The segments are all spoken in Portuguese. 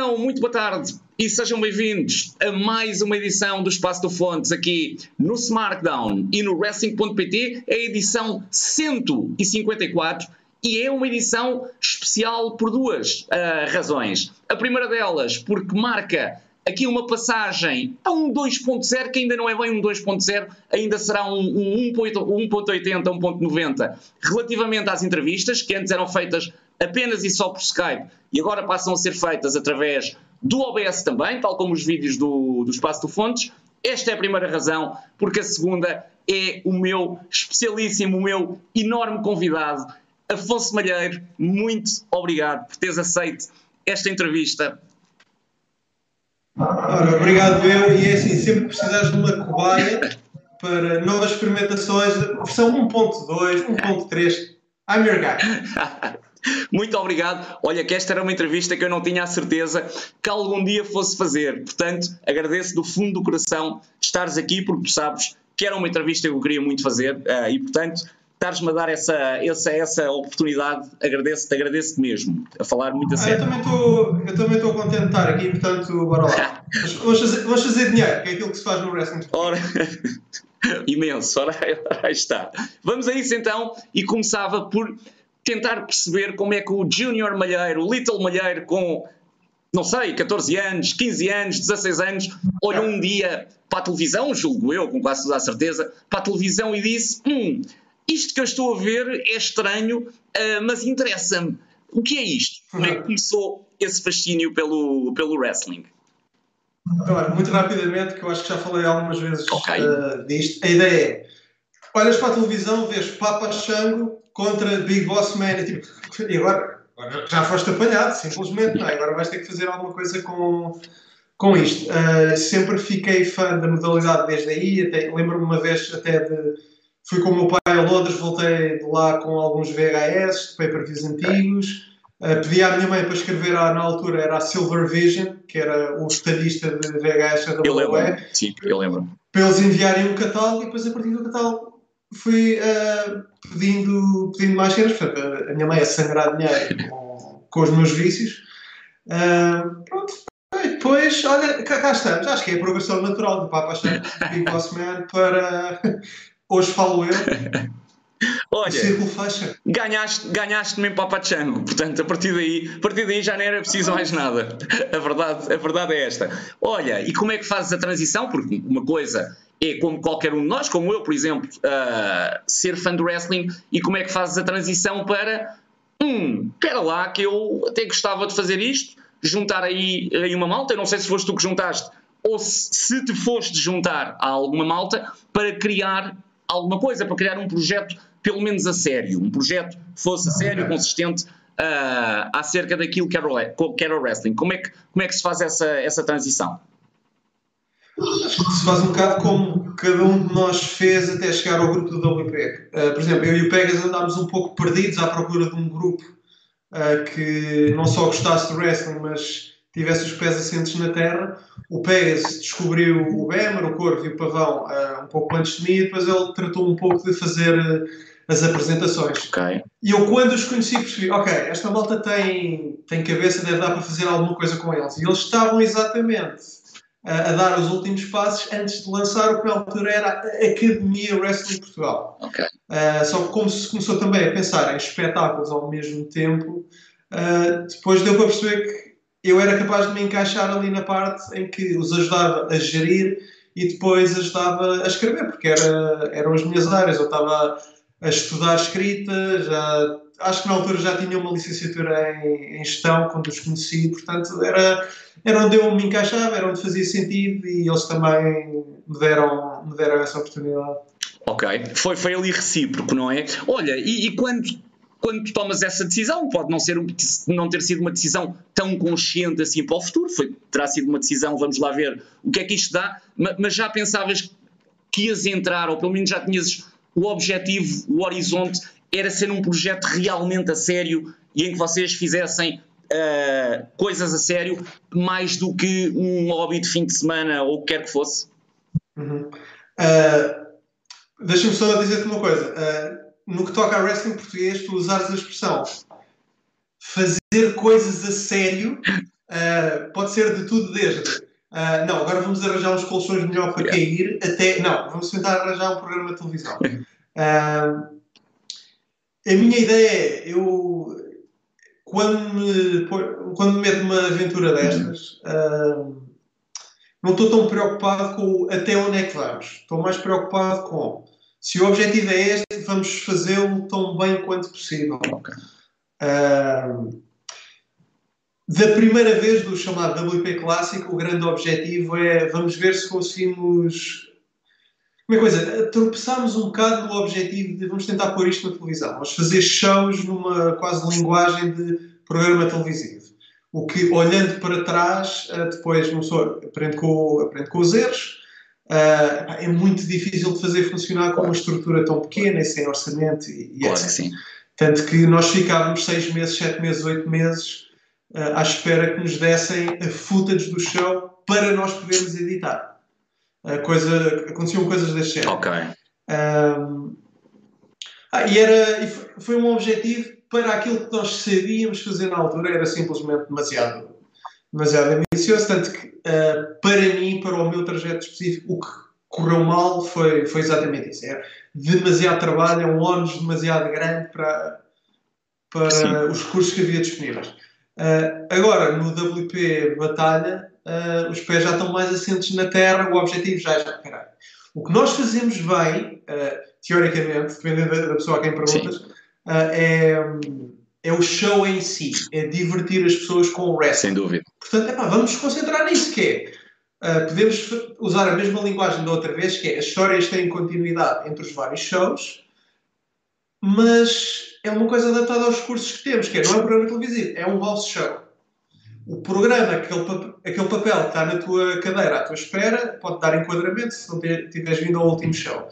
Então, muito boa tarde e sejam bem-vindos a mais uma edição do Espaço do Fontes aqui no Smartdown e no Wrestling.pt, a edição 154 e é uma edição especial por duas uh, razões. A primeira delas, porque marca aqui uma passagem a um 2.0 que ainda não é bem um 2.0, ainda será um, um 1.80, 1.90 relativamente às entrevistas que antes eram feitas apenas e só por Skype e agora passam a ser feitas através do OBS também, tal como os vídeos do, do Espaço do Fontes. Esta é a primeira razão, porque a segunda é o meu especialíssimo, o meu enorme convidado, Afonso Malheiro. Muito obrigado por teres aceito esta entrevista. Ora, obrigado eu, e é assim, sempre que precisares de uma cobaia para novas experimentações, versão 1.2, 1.3, I'm your guy. Muito obrigado. Olha, que esta era uma entrevista que eu não tinha a certeza que algum dia fosse fazer. Portanto, agradeço do fundo do coração estares aqui, porque tu sabes que era uma entrevista que eu queria muito fazer uh, e, portanto, estares-me a dar essa, essa, essa oportunidade, agradeço-te, agradeço-te mesmo, a falar muito a ah, sério. eu também estou contente de estar aqui, portanto, bora lá. vamos, fazer, vamos fazer dinheiro, que é aquilo que se faz no wrestling. Ora, imenso, ora, aí está. Vamos a isso então, e começava por tentar perceber como é que o Junior Malheiro, o Little Malheiro, com, não sei, 14 anos, 15 anos, 16 anos, olhou um dia para a televisão, julgo eu, com quase toda a certeza, para a televisão e disse: Hum, isto que eu estou a ver é estranho, uh, mas interessa-me. O que é isto? Como é que começou esse fascínio pelo, pelo wrestling? Agora, muito rapidamente, que eu acho que já falei algumas vezes okay. uh, disto, a ideia é: olhas para a televisão, vês Papa Xango contra Big Boss Man e tipo, e agora, agora já foste apanhado, simplesmente, não é? Agora vais ter que fazer alguma coisa com, com isto. Uh, sempre fiquei fã da modalidade desde aí, até, lembro-me uma vez até de. Fui com o meu pai a Londres, voltei de lá com alguns VHS, de pay-per-views antigos. Uh, pedi à minha mãe para escrever, à, na altura, era a Silver Vision, que era o estadista de VHS da lembro, sim, eu lembro. Para eles enviarem um catálogo e depois a partir do catálogo fui uh, pedindo, pedindo mais cenas. Portanto, a minha mãe a sangrar dinheiro com, com os meus vícios. Uh, pronto. E depois, olha, cá, cá, estamos. Acho que é a progressão natural do Papa Big Boss Man para. Hoje falo eu. Olha, ganhaste, ganhaste mesmo Papa Chango, portanto, a partir, daí, a partir daí já não era preciso mais nada. A verdade, a verdade é esta. Olha, e como é que fazes a transição? Porque uma coisa é como qualquer um de nós, como eu, por exemplo, uh, ser fã do wrestling e como é que fazes a transição para hum, espera lá que eu até gostava de fazer isto, juntar aí, aí uma malta, eu não sei se foste tu que juntaste ou se, se te foste juntar a alguma malta para criar alguma coisa, para criar um projeto pelo menos a sério, um projeto que fosse a sério, consistente uh, acerca daquilo que era, o, que era o wrestling. Como é que, como é que se faz essa, essa transição? Acho que se faz um bocado como cada um de nós fez até chegar ao grupo do WPEG. Uh, por exemplo, eu e o Pegas andámos um pouco perdidos à procura de um grupo uh, que não só gostasse do wrestling, mas tivesse os pés assentes na terra. O Pegas descobriu o Bemer, o Corvo e o Pavão uh, um pouco antes de mim e depois ele tratou um pouco de fazer as apresentações. Okay. E eu, quando os conheci, percebi: ok, esta malta tem, tem cabeça, deve dar para fazer alguma coisa com eles. E eles estavam exatamente a, dar os últimos passos antes de lançar o que na altura era a Academia Wrestling Portugal. Okay. Uh, só que como se começou também a pensar em espetáculos ao mesmo tempo, uh, depois deu para perceber que eu era capaz de me encaixar ali na parte em que os ajudava a gerir e depois ajudava a escrever, porque era, eram as minhas áreas. Eu estava a estudar escrita, já, acho que na altura já tinha uma licenciatura em, em gestão quando os conheci, portanto era era onde eu me encaixava, era onde fazia sentido e eles também me deram, me deram essa oportunidade. Ok, foi, foi ali recíproco, não é? Olha, e, e quando, quando tu tomas essa decisão, pode não, ser, não ter sido uma decisão tão consciente assim para o futuro, foi, terá sido uma decisão, vamos lá ver o que é que isto dá, mas já pensavas que ias entrar, ou pelo menos já tinhas o objetivo, o horizonte, era ser um projeto realmente a sério e em que vocês fizessem uh, coisas a sério mais do que um hobby de fim de semana ou o que quer que fosse? Uhum. Uh, Deixa-me só dizer-te uma coisa. Uh, no que toca a wrestling português, tu usares a expressão fazer coisas a sério, Uh, pode ser de tudo desde. Uh, não, agora vamos arranjar uns colchões melhor para yeah. cair, até. Não, vamos tentar arranjar um programa de televisão. Uh, a minha ideia é, eu. Quando me, quando me meto numa aventura destas, não estou tão preocupado com até onde é que vamos. Estou mais preocupado com se o objetivo é este, vamos fazê-lo tão bem quanto possível. Okay. Uh, da primeira vez do chamado WP Clássico, o grande objetivo é vamos ver se conseguimos. Uma coisa, tropeçámos um bocado no objetivo de vamos tentar pôr isto na televisão, vamos fazer shows numa quase linguagem de programa televisivo. O que, olhando para trás, eh, depois não sou, aprende, com, aprende com os erros. Uh, é muito difícil de fazer funcionar com uma estrutura tão pequena e sem orçamento e, e claro sim. Tanto que nós ficávamos seis meses, sete meses, oito meses uh, à espera que nos dessem a footage do show para nós podermos editar. Uh, coisa, aconteciam coisas deste género. Ok. Um, ah, e, era, e foi um objetivo para aquilo que nós sabíamos fazer na altura, era simplesmente demasiado, demasiado ambicioso. Tanto que, uh, para mim, para o meu trajeto específico, o que correu mal foi, foi exatamente isso. Era demasiado trabalho, é um ónus demasiado grande para, para os recursos que havia disponíveis. Uh, agora, no WP Batalha, uh, os pés já estão mais assentes na terra, o objetivo já é já, caralho. O que nós fazemos bem, teoricamente, dependendo da pessoa a quem perguntas, é, é o show em si, é divertir as pessoas com o wrestling. Sem dúvida. Portanto, epá, vamos nos concentrar nisso, que é, podemos usar a mesma linguagem da outra vez, que é as histórias têm continuidade entre os vários shows, mas é uma coisa adaptada aos recursos que temos, que é, não é um programa televisivo, é um house show. O programa, aquele, aquele papel que está na tua cadeira à tua espera, pode dar enquadramento se não tiveres vindo ao último show.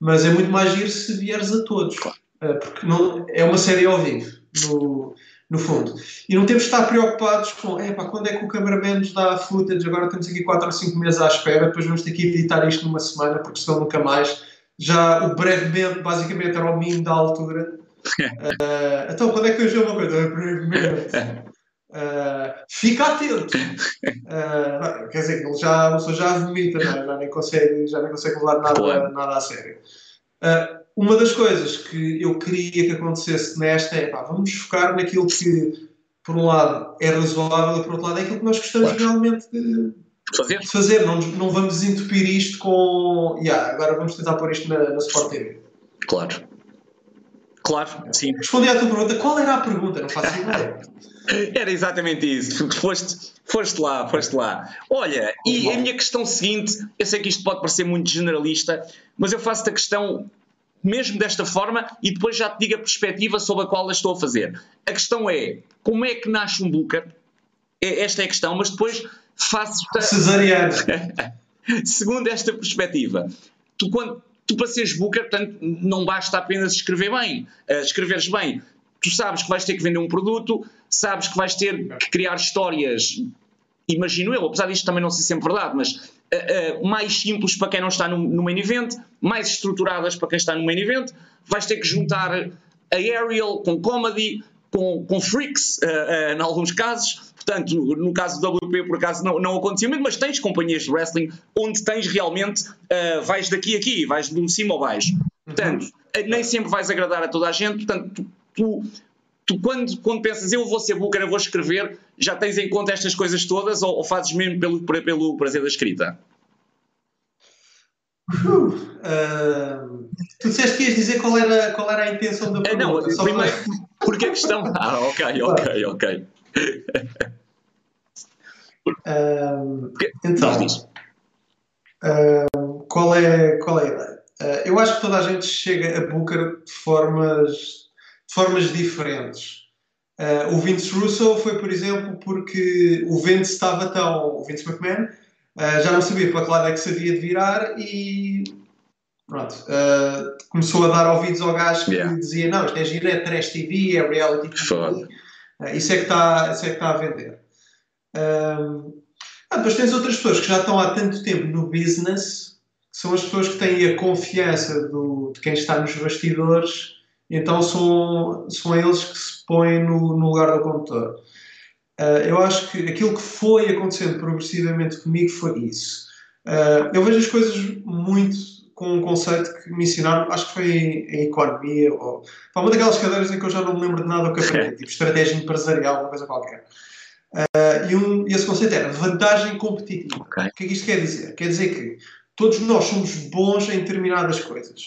Mas é muito mais giro se vieres a todos. Uh, porque não, é uma série ao vivo, no, no fundo. E não temos de estar preocupados com epá, quando é que o cameraman nos dá a footage, agora temos aqui 4 ou 5 meses à espera, depois vamos ter que editar isto numa semana, porque senão nunca mais. Já o brevemente, basicamente, era o mínimo da altura Uh, então, quando é que eu dizer uma coisa? Brevemente. Uh, fica atento. Uh, quer dizer, ele já, a pessoa já vomita, não, é? já, nem consegue, já nem consegue levar nada, claro. nada a sério. Uh, uma das coisas que eu queria que acontecesse nesta é pá, vamos focar naquilo que, por um lado, é razoável e por outro lado, é aquilo que nós gostamos claro. realmente de fazer. De fazer. Não, não vamos entupir isto com. Yeah, agora vamos tentar pôr isto na, na Sport TV. Claro. Claro, sim. Respondi à tua pergunta. Qual era a pergunta? Não faço ideia. Era exatamente isso. Foste, foste lá, foste lá. Olha, e a minha questão seguinte, eu sei que isto pode parecer muito generalista, mas eu faço-te a questão mesmo desta forma e depois já te digo a perspectiva sobre a qual a estou a fazer. A questão é, como é que nasce um Booker? É, esta é a questão, mas depois faço... Cesariana. Segundo esta perspectiva, tu quando tu para seres booker, portanto, não basta apenas escrever bem, uh, escreveres bem. Tu sabes que vais ter que vender um produto, sabes que vais ter que criar histórias, imagino eu, apesar disto também não ser sempre verdade, mas uh, uh, mais simples para quem não está no, no main event, mais estruturadas para quem está no main event, vais ter que juntar a aerial com comedy, com, com freaks, uh, em alguns casos, Portanto, no caso do WP, por acaso, não, não aconteceu mesmo, mas tens companhias de wrestling onde tens realmente, vais daqui a aqui, vais de cima ou baixo. Portanto, uhum. nem sempre vais agradar a toda a gente, portanto, tu, tu, tu, quando, quando pensas eu vou ser booker, eu vou escrever, já tens em conta estas coisas todas ou, ou fazes mesmo pelo, pelo prazer da escrita? Uh, uh, tu disseste que ias dizer qual era, qual era a intenção da pergunta. Uh, não, primeiro, porque a questão. Ah, ok, ok, ok. Uh, então, uh, qual, é, qual é a ideia? Uh, eu acho que toda a gente chega a Booker de formas, de formas diferentes. Ah, o Vince Russo foi, por exemplo, porque o Vince estava tão. O Vince McMahon já não sabia para que lado é que se havia de virar e. Pronto, começou a dar ouvidos ao gajo que yeah. dizia: Não, isto é giro, é trash TV, é reality TV. isso, é que está, é está a vender. Um, ah, depois tens outras pessoas que já estão há tanto tempo no business, que são as pessoas que têm a confiança do, de quem está nos bastidores, então são, são eles que se põem no, no lugar do condutor. Uh, eu acho que aquilo que foi acontecendo progressivamente comigo foi isso. Uh, eu vejo as coisas muito com um conceito que me ensinaram, acho que foi em, em economia, ou foi uma daquelas cadeiras em que eu já não me lembro de nada o que aprendi, tipo estratégia empresarial, uma coisa qualquer. Uh, e, um, esse conceito era vantagem competitiva. Okay. O que é que isto quer dizer? Quer dizer que todos nós somos bons em determinadas coisas,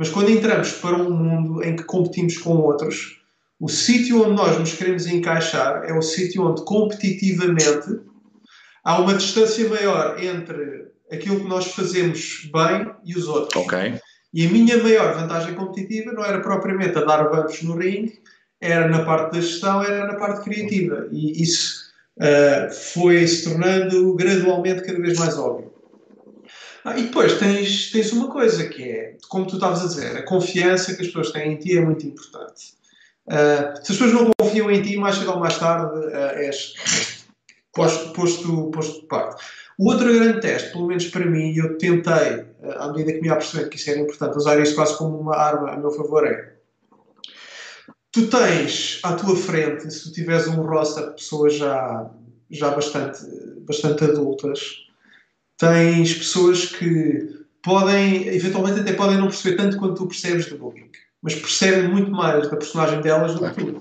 mas quando entramos para um mundo em que competimos com outros, o sítio onde nós nos queremos encaixar é o sítio onde competitivamente há uma distância maior entre aquilo que nós fazemos bem e os outros. Ok. E a minha maior vantagem competitiva não era propriamente a dar bancos no ringue, era na parte da gestão, era na parte criativa. E isso uh, foi se tornando gradualmente cada vez mais óbvio. Ah, e depois tens, tens uma coisa que é, como tu estavas a dizer, a confiança que as pessoas têm em ti é muito importante. Uh, se as pessoas não confiam em ti, mais cedo ou mais tarde uh, és, posto, posto, posto de parte. O outro grande teste, pelo menos para mim, e eu tentei, uh, à medida que me ia percebendo que isso era importante, usar isso quase como uma arma a meu favor, é tu tens à tua frente, se tu tiveres um roster de pessoas já, já bastante, bastante adultas, tens pessoas que podem, eventualmente até podem não perceber tanto quanto tu percebes de booking mas percebem muito mais da personagem delas do que tu.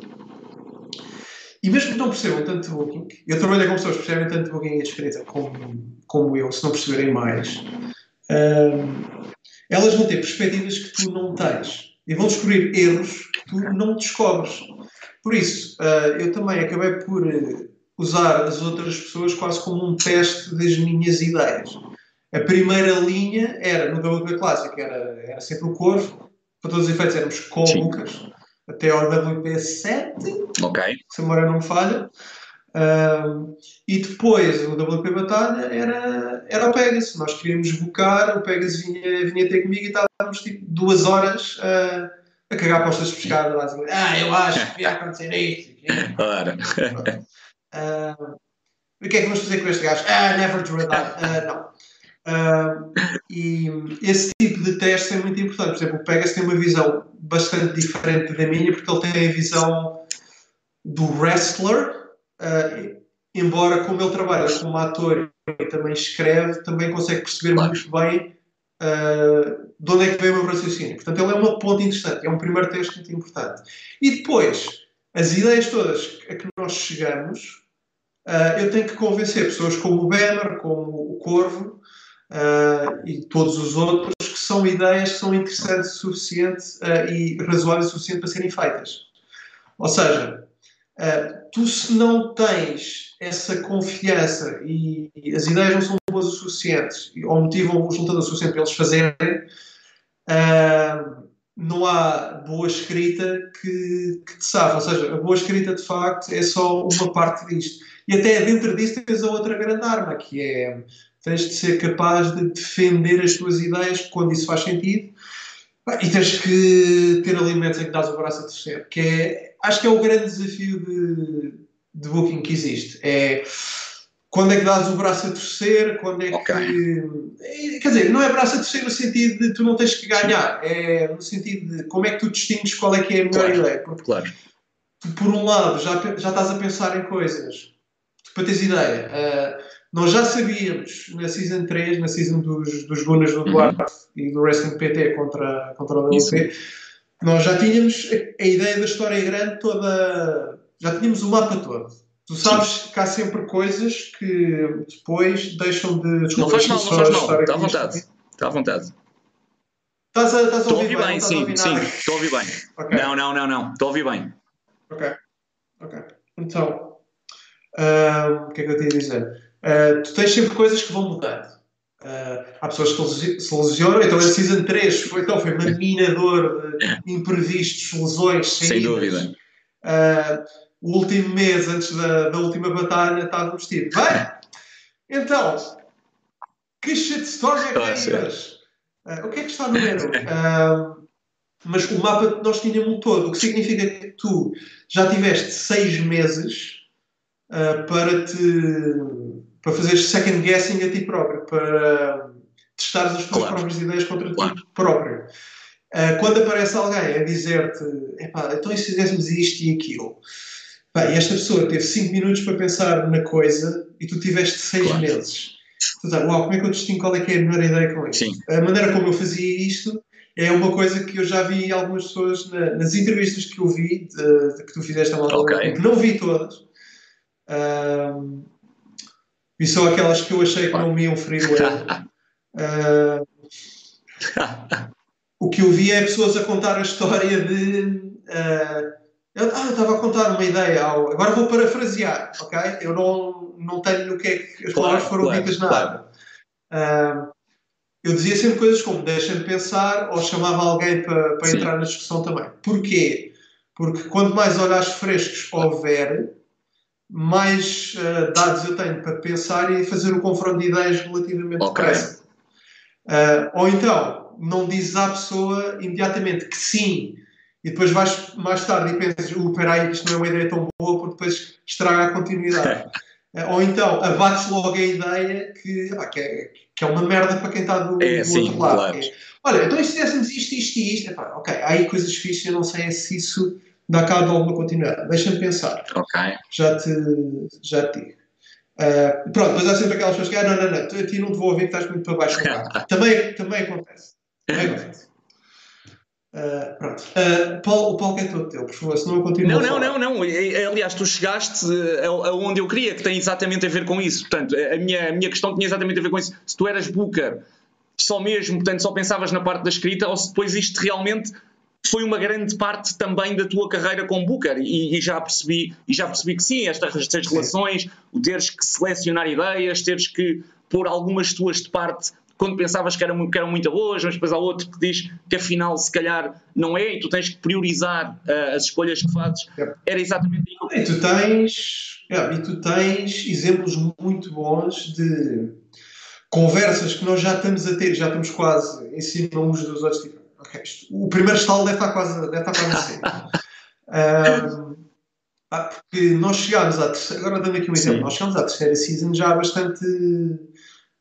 E mesmo que não percebam tanto de Booking, eu trabalho com pessoas que percebem tanto de Booking e escrita como, como eu, se não perceberem mais, um, elas vão ter perspectivas que tu não tens e vão descobrir erros que tu não descobres. Por isso, uh, eu também acabei por usar as outras pessoas quase como um teste das minhas ideias. A primeira linha era, no WP Clássico, era, era sempre o corvo, para todos os efeitos éramos com Sim. Lucas até ao WP7, ok se a memória não me falha. Um, e depois o WP Batalha era, era o Pegasus. Nós queríamos bocar, o Pegasus vinha, vinha ter comigo e estávamos tipo duas horas uh, a cagar postas de pescada. Ah, eu acho que devia acontecer isto. Ora. Uh, o que é que vamos fazer com este gajo? Ah, never drew that. Uh, não. Uh, e esse tipo de teste é muito importante. Por exemplo, o Pegas tem uma visão bastante diferente da minha, porque ele tem a visão do wrestler, uh, embora como ele trabalha como ator e também escreve, também consegue perceber claro. muito bem uh, de onde é que vem o meu raciocínio. Portanto, ele é uma ponte interessante, é um primeiro teste muito importante. E depois, as ideias todas a que nós chegamos, eu tenho que convencer pessoas como o Banner, como o Corvo, uh, e todos os outros, que são ideias que são interessantes o suficiente uh, e razoáveis o suficiente para serem feitas. Ou seja, uh, tu se não tens essa confiança e, e, as ideias não são boas o suficiente ou motivam os lutadores o suficiente para eles fazerem, não há boa escrita que, que te sabe. Ou seja, a boa escrita de facto é só uma parte disto. E até dentro disso tens a outra grande arma, que é tens de ser capaz de defender as tuas ideias quando isso faz sentido e tens que ter alimentos em que dás o braço a terceiro, que é, acho que é o grande desafio de, de booking que existe. É quando é que dás o braço a torcer, quando é okay. que. Quer dizer, não é braço a torcer no sentido de tu não tens que ganhar, é no sentido de como é que tu distingues qual é que é a melhor claro. ideia. Porque claro. tu, por um lado, já, já estás a pensar em coisas, para teres ideia. Uh, nós já sabíamos na Season 3, na Season dos, dos Gunas do Duarte uhum. e do Wrestling PT contra, contra o WP, nós já tínhamos a, a, ideia da história grande toda. Já tínhamos o mapa todo. Tu sabes que há sempre coisas que depois deixam de. Desculpa, não faz mal, não faz mal. Está à vontade. Está à vontade. Estás a, estás a ouvir, bem? bem sim, sim, estou a ouvir bem. Okay. Não, não, não, não. Estou a ouvir bem. Ok. Ok. Então, uh, o que é que eu tinha a dizer? Uh, tu tens sempre coisas que vão mudando. Uh, há pessoas que se lesionam, então a Season 3 foi, então, foi uma minador de imprevistos, lesões, sem dúvida. Uh, o último mês antes da, da última batalha estávamos tipo, bem, então, que shitstorm é que é? Uh, o que é que está no menu? mas o mapa nós tínhamos todo, o que significa que tu já tiveste seis meses para te para fazer second guessing a ti próprio, para testares as tuas claro. próprias ideias contra claro. ti próprio. Uh, quando aparece alguém a dizer-te, então e se fizéssemos isto e aquilo? Pá, e esta pessoa teve 5 minutos para pensar na coisa e tu tiveste 6 claro. meses. Tu estás, uau, como é que eu distingo qual é que é a melhor ideia com isto? Sim. A maneira como eu fazia isto é uma coisa que eu já vi algumas pessoas na, nas entrevistas que eu vi, de, de que tu fizeste a malta, okay. que não vi todas. Vi só aquelas que eu achei que não me iam ferir o O que eu vi é pessoas a contar a história de. Uh, eu, ah, eu estava a contar uma ideia, ao, agora vou parafrasear, ok? Eu não, não tenho no que é que as palavras foram claro, ditas nada. Claro. Uh, eu dizia sempre coisas como deixa-me pensar ou chamava alguém para, para entrar na discussão também. Porquê? Porque quanto mais olhares frescos houver, mais uh, dados eu tenho para pensar e fazer o confronto de ideias relativamente okay. depressa. Uh, ou então, não dizes à pessoa imediatamente que sim, e depois vais mais tarde e pensas, uh, peraí, isto não é uma ideia tão boa, porque depois estraga a continuidade. uh, ou então, abates logo a ideia que, ah, que é, que é uma merda para quem está do, é, do sim, outro lado. Claro. É, Olha, então se fizéssemos isto, isto e isto, epá, ok, há aí coisas fixas, eu não sei se isso dá cabo de alguma continuidade. Deixa-me pensar. Ok. Já te, já te digo. Uh, pronto, mas há sempre aquelas pessoas que, ah, não, não, não, a ti não te vou ouvir, estás muito para baixo também, também acontece. Também acontece. Uh, pronto. Uh, Paulo, o palco é todo teu, por favor, senão eu continuo. Não, não, não, não. Aliás, tu chegaste aonde eu queria, que tem exatamente a ver com isso. Portanto, a minha, a minha questão tinha exatamente a ver com isso. Se tu eras booker só mesmo, portanto, só pensavas na parte da escrita, ou se depois isto realmente foi uma grande parte também da tua carreira com Booker e, e, já percebi e já percebi que sim, estas, estas relações, o teres que selecionar ideias, teres que pôr algumas tuas de parte quando pensavas que eram, que eram muito boas, mas depois há outro que diz que afinal se calhar não é e tu tens que priorizar uh, as escolhas que fazes. Era exatamente isso. E tu tens, é, e tu tens exemplos muito bons de conversas que nós já estamos a ter, já estamos quase em cima uns dos outros. Tipo, okay, isto, o primeiro estalo deve estar quase, deve estar quase assim. um, ah, porque nós chegámos à terceira, agora dando aqui um exemplo, Sim. nós chegámos à terceira season já bastante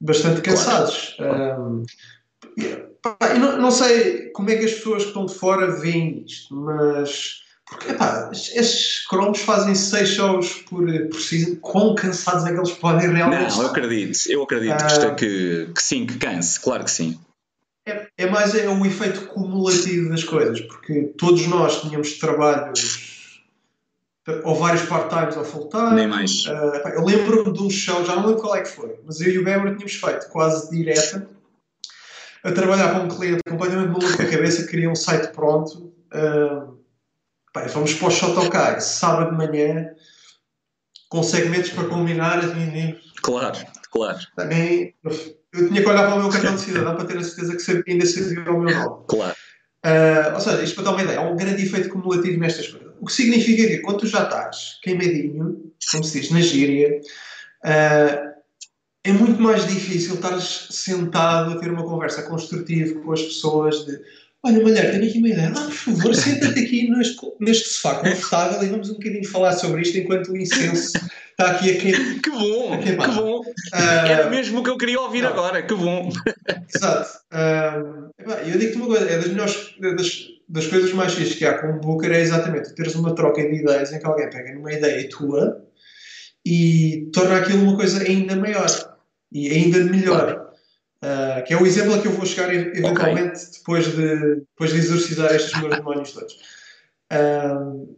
bastante cansados. Claro. Um, eu não, não, sei como é que as pessoas que estão de fora veem isto, mas porque epá, estes cromos fazem seis shows por, por season, quão cansados é que eles podem realmente Não, eu acredito, eu acredito que, é que, que sim, que canse, claro que sim. É, é mais é o efeito cumulativo das coisas, porque todos nós tínhamos trabalhos ou vários part-times ou full-time. Nem mais. Uh, eu lembro-me de um show, já não lembro qual é que foi, mas eu e o Weber tínhamos feito quase direta a trabalhar com um cliente completamente maluco da cabeça que queria um site pronto. Uh, pá, fomos para o Shotokai, sábado de manhã, com segmentos para combinar. Assim, claro, claro. Também, eu tinha que olhar para o meu cartão de cidadão para ter a certeza que ainda servia o meu nome. Claro. Uh, ou seja, isto para dar uma ideia, há um grande efeito cumulativo nestas coisas. O que significa que quando tu já estás queimadinho, como se diz na gíria, uh, é muito mais difícil estares sentado a ter uma conversa construtiva com as pessoas de olha mulher, tenho aqui uma ideia, ah, por favor, senta-te aqui neste, neste sofá confortável e vamos um bocadinho falar sobre isto enquanto o incenso está aqui a queimar. Que bom, que bom. Uh, Era mesmo o que eu queria ouvir não. agora, que bom. Exato. Uh, eu digo-te uma coisa, é das melhores, das, das coisas mais fixas que há com o Booker é exatamente teres uma troca de ideias em que alguém pega numa ideia tua e torna aquilo uma coisa ainda maior e ainda melhor. Uh, que é o exemplo a que eu vou chegar eventualmente okay. depois, de, depois de exorcizar estes meus demónios todos. Uh,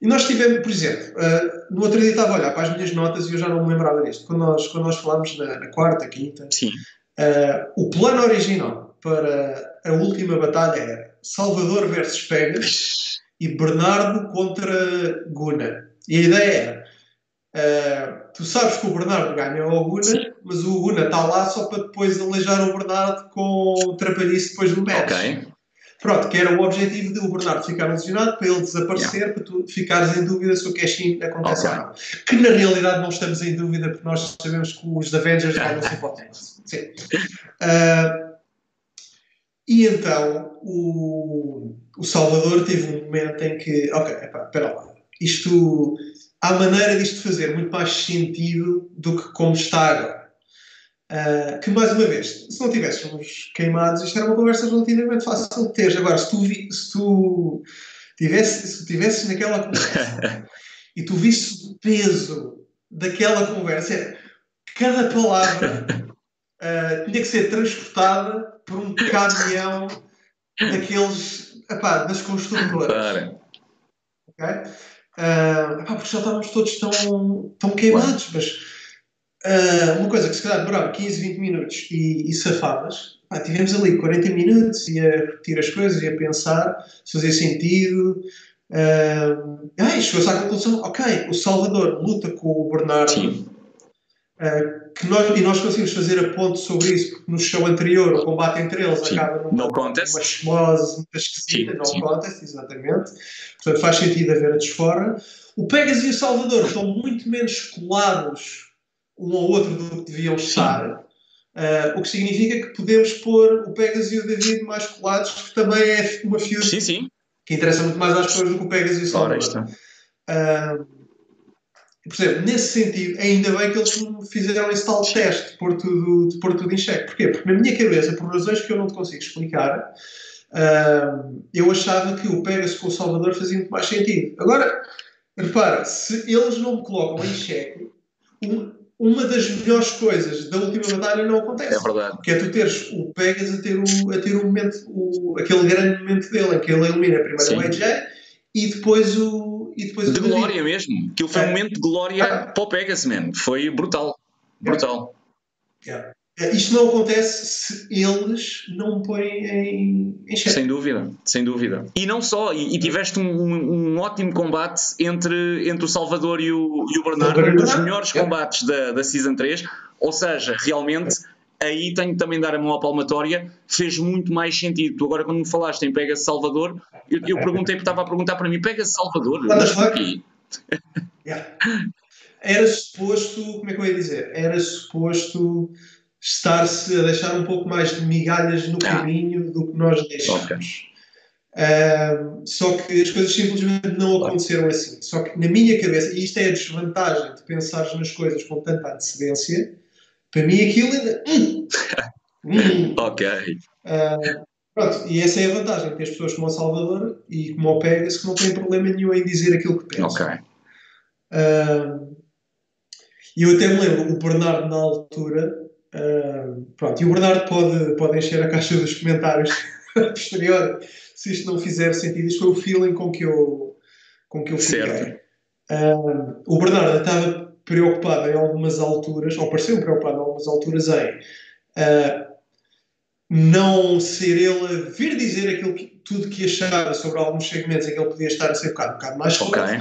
e nós tivemos, por exemplo, uh, no outro dia estava a olhar para as minhas notas e eu já não me lembrava disto. Quando nós, quando nós falámos na, na quarta, quinta, Sim. o plano original para a última batalha era Salvador versus Pegas e Bernardo contra Guna. E a ideia era: uh, tu sabes que o Bernardo ganha ao Guna, Sim. mas o Guna está lá só para depois aleijar o Bernardo com o trapalhice depois do match. Okay. Pronto, que era o objetivo de o Bernardo ficar lesionado para ele desaparecer, yeah. para tu ficares em dúvida se o cash-in acontece okay. ou não. Que na realidade não estamos em dúvida porque nós sabemos que os Avengers ganham sempre ao Sim. Uh, e então o, o Salvador teve um momento em que, ok, epá, espera lá, isto, há maneira disto fazer muito mais sentido do que como está agora. Uh, que mais uma vez, se não tivéssemos queimados, isto era uma conversa relativamente fácil de ter. Agora, se tu, vi, se tu tivesse, se tivesses naquela conversa e tu viste o peso daquela conversa. Cada palavra uh, tinha que ser transportada por um caminhão daqueles, epá, das construtoras. Claro. Okay? Uh, epá, porque já estávamos todos tão, tão queimados, mas uh, uma coisa que se calhar demorava 15, 20 minutos e, e safavas, tivemos ali 40 minutos e a repetir as coisas e a pensar se fazia sentido. Uh, ah, chegou-se à conclusão, ok, o Salvador luta com o Bernardo. Uh, que nós, e nós conseguimos fazer a ponte sobre isso, porque no show anterior o combate entre eles sim. acaba numa, numa chimose muito esquisita, não sim. contest, exatamente. Portanto, faz sentido haver a desfora. O Pegasus e o Salvador estão muito menos colados um ao outro do que deviam estar. Uh, o que significa que podemos pôr o Pegasus e o David mais colados, que também é uma feud sim, sim. que interessa muito mais às pessoas do que o Pegasus e o Salvador. Uh, por exemplo, nesse sentido, ainda bem que eles fizeram esse tal teste de pôr tudo, de pôr tudo em xeque. Porquê? Porque na minha cabeça, por razões que eu não te consigo explicar, uh, eu achava que o Pegasus com o Salvador fazia muito mais sentido. Agora, repara, se eles não me colocam em xeque, um, uma das melhores coisas da última batalha não acontece. É verdade. Que é tu teres o Pegasus a ter, o, a ter um momento, o, aquele grande momento dele, em que ele elimina primeiro o AJ e depois o e depois de glória mesmo. Aquilo foi é. um momento de glória ah. para o Pegasus, man. Foi brutal. Brutal. Yeah. Yeah. Isto não acontece se eles não põem em, em Sem dúvida, sem dúvida. E não só, e, e tiveste um, um, ótimo combate entre, entre o Salvador e o, e o Bernardo, um dos melhores combates da, da Season 3. Ou seja, realmente aí tenho que também dar a mão à palmatória, fez muito mais sentido. Tu agora, quando me falaste em Pega Salvador, eu, eu perguntei, estava a perguntar para mim, Pega Salvador? Mas porquê? yeah. Era suposto, como é que eu ia dizer? Era suposto estar-se a deixar um pouco mais de migalhas no ah. caminho do que nós deixamos. Uh, só que as coisas simplesmente não aconteceram assim. Só que na minha cabeça, e isto é a desvantagem de pensar nas coisas com tanta antecedência, para mim aquilo ainda. Hum, hum. ok. Uh, pronto, e essa é a vantagem, ter as pessoas como o Salvador e como o Pegas que não têm problema nenhum em dizer aquilo que pensam. Ok. Uh, e eu até me lembro, o Bernardo na altura, uh, pronto, e o Bernardo pode, pode encher a caixa dos comentários posterior se isto não fizer sentido. Isto foi o feeling com que eu, com que eu fiquei. Certo. Uh, o Bernardo estava preocupado em algumas alturas, ou pareceu preocupado em algumas alturas em uh, não ser ele a vir dizer aquilo que, tudo que achava sobre alguns segmentos em que ele podia estar a ser um bocado, um bocado mais forte, okay.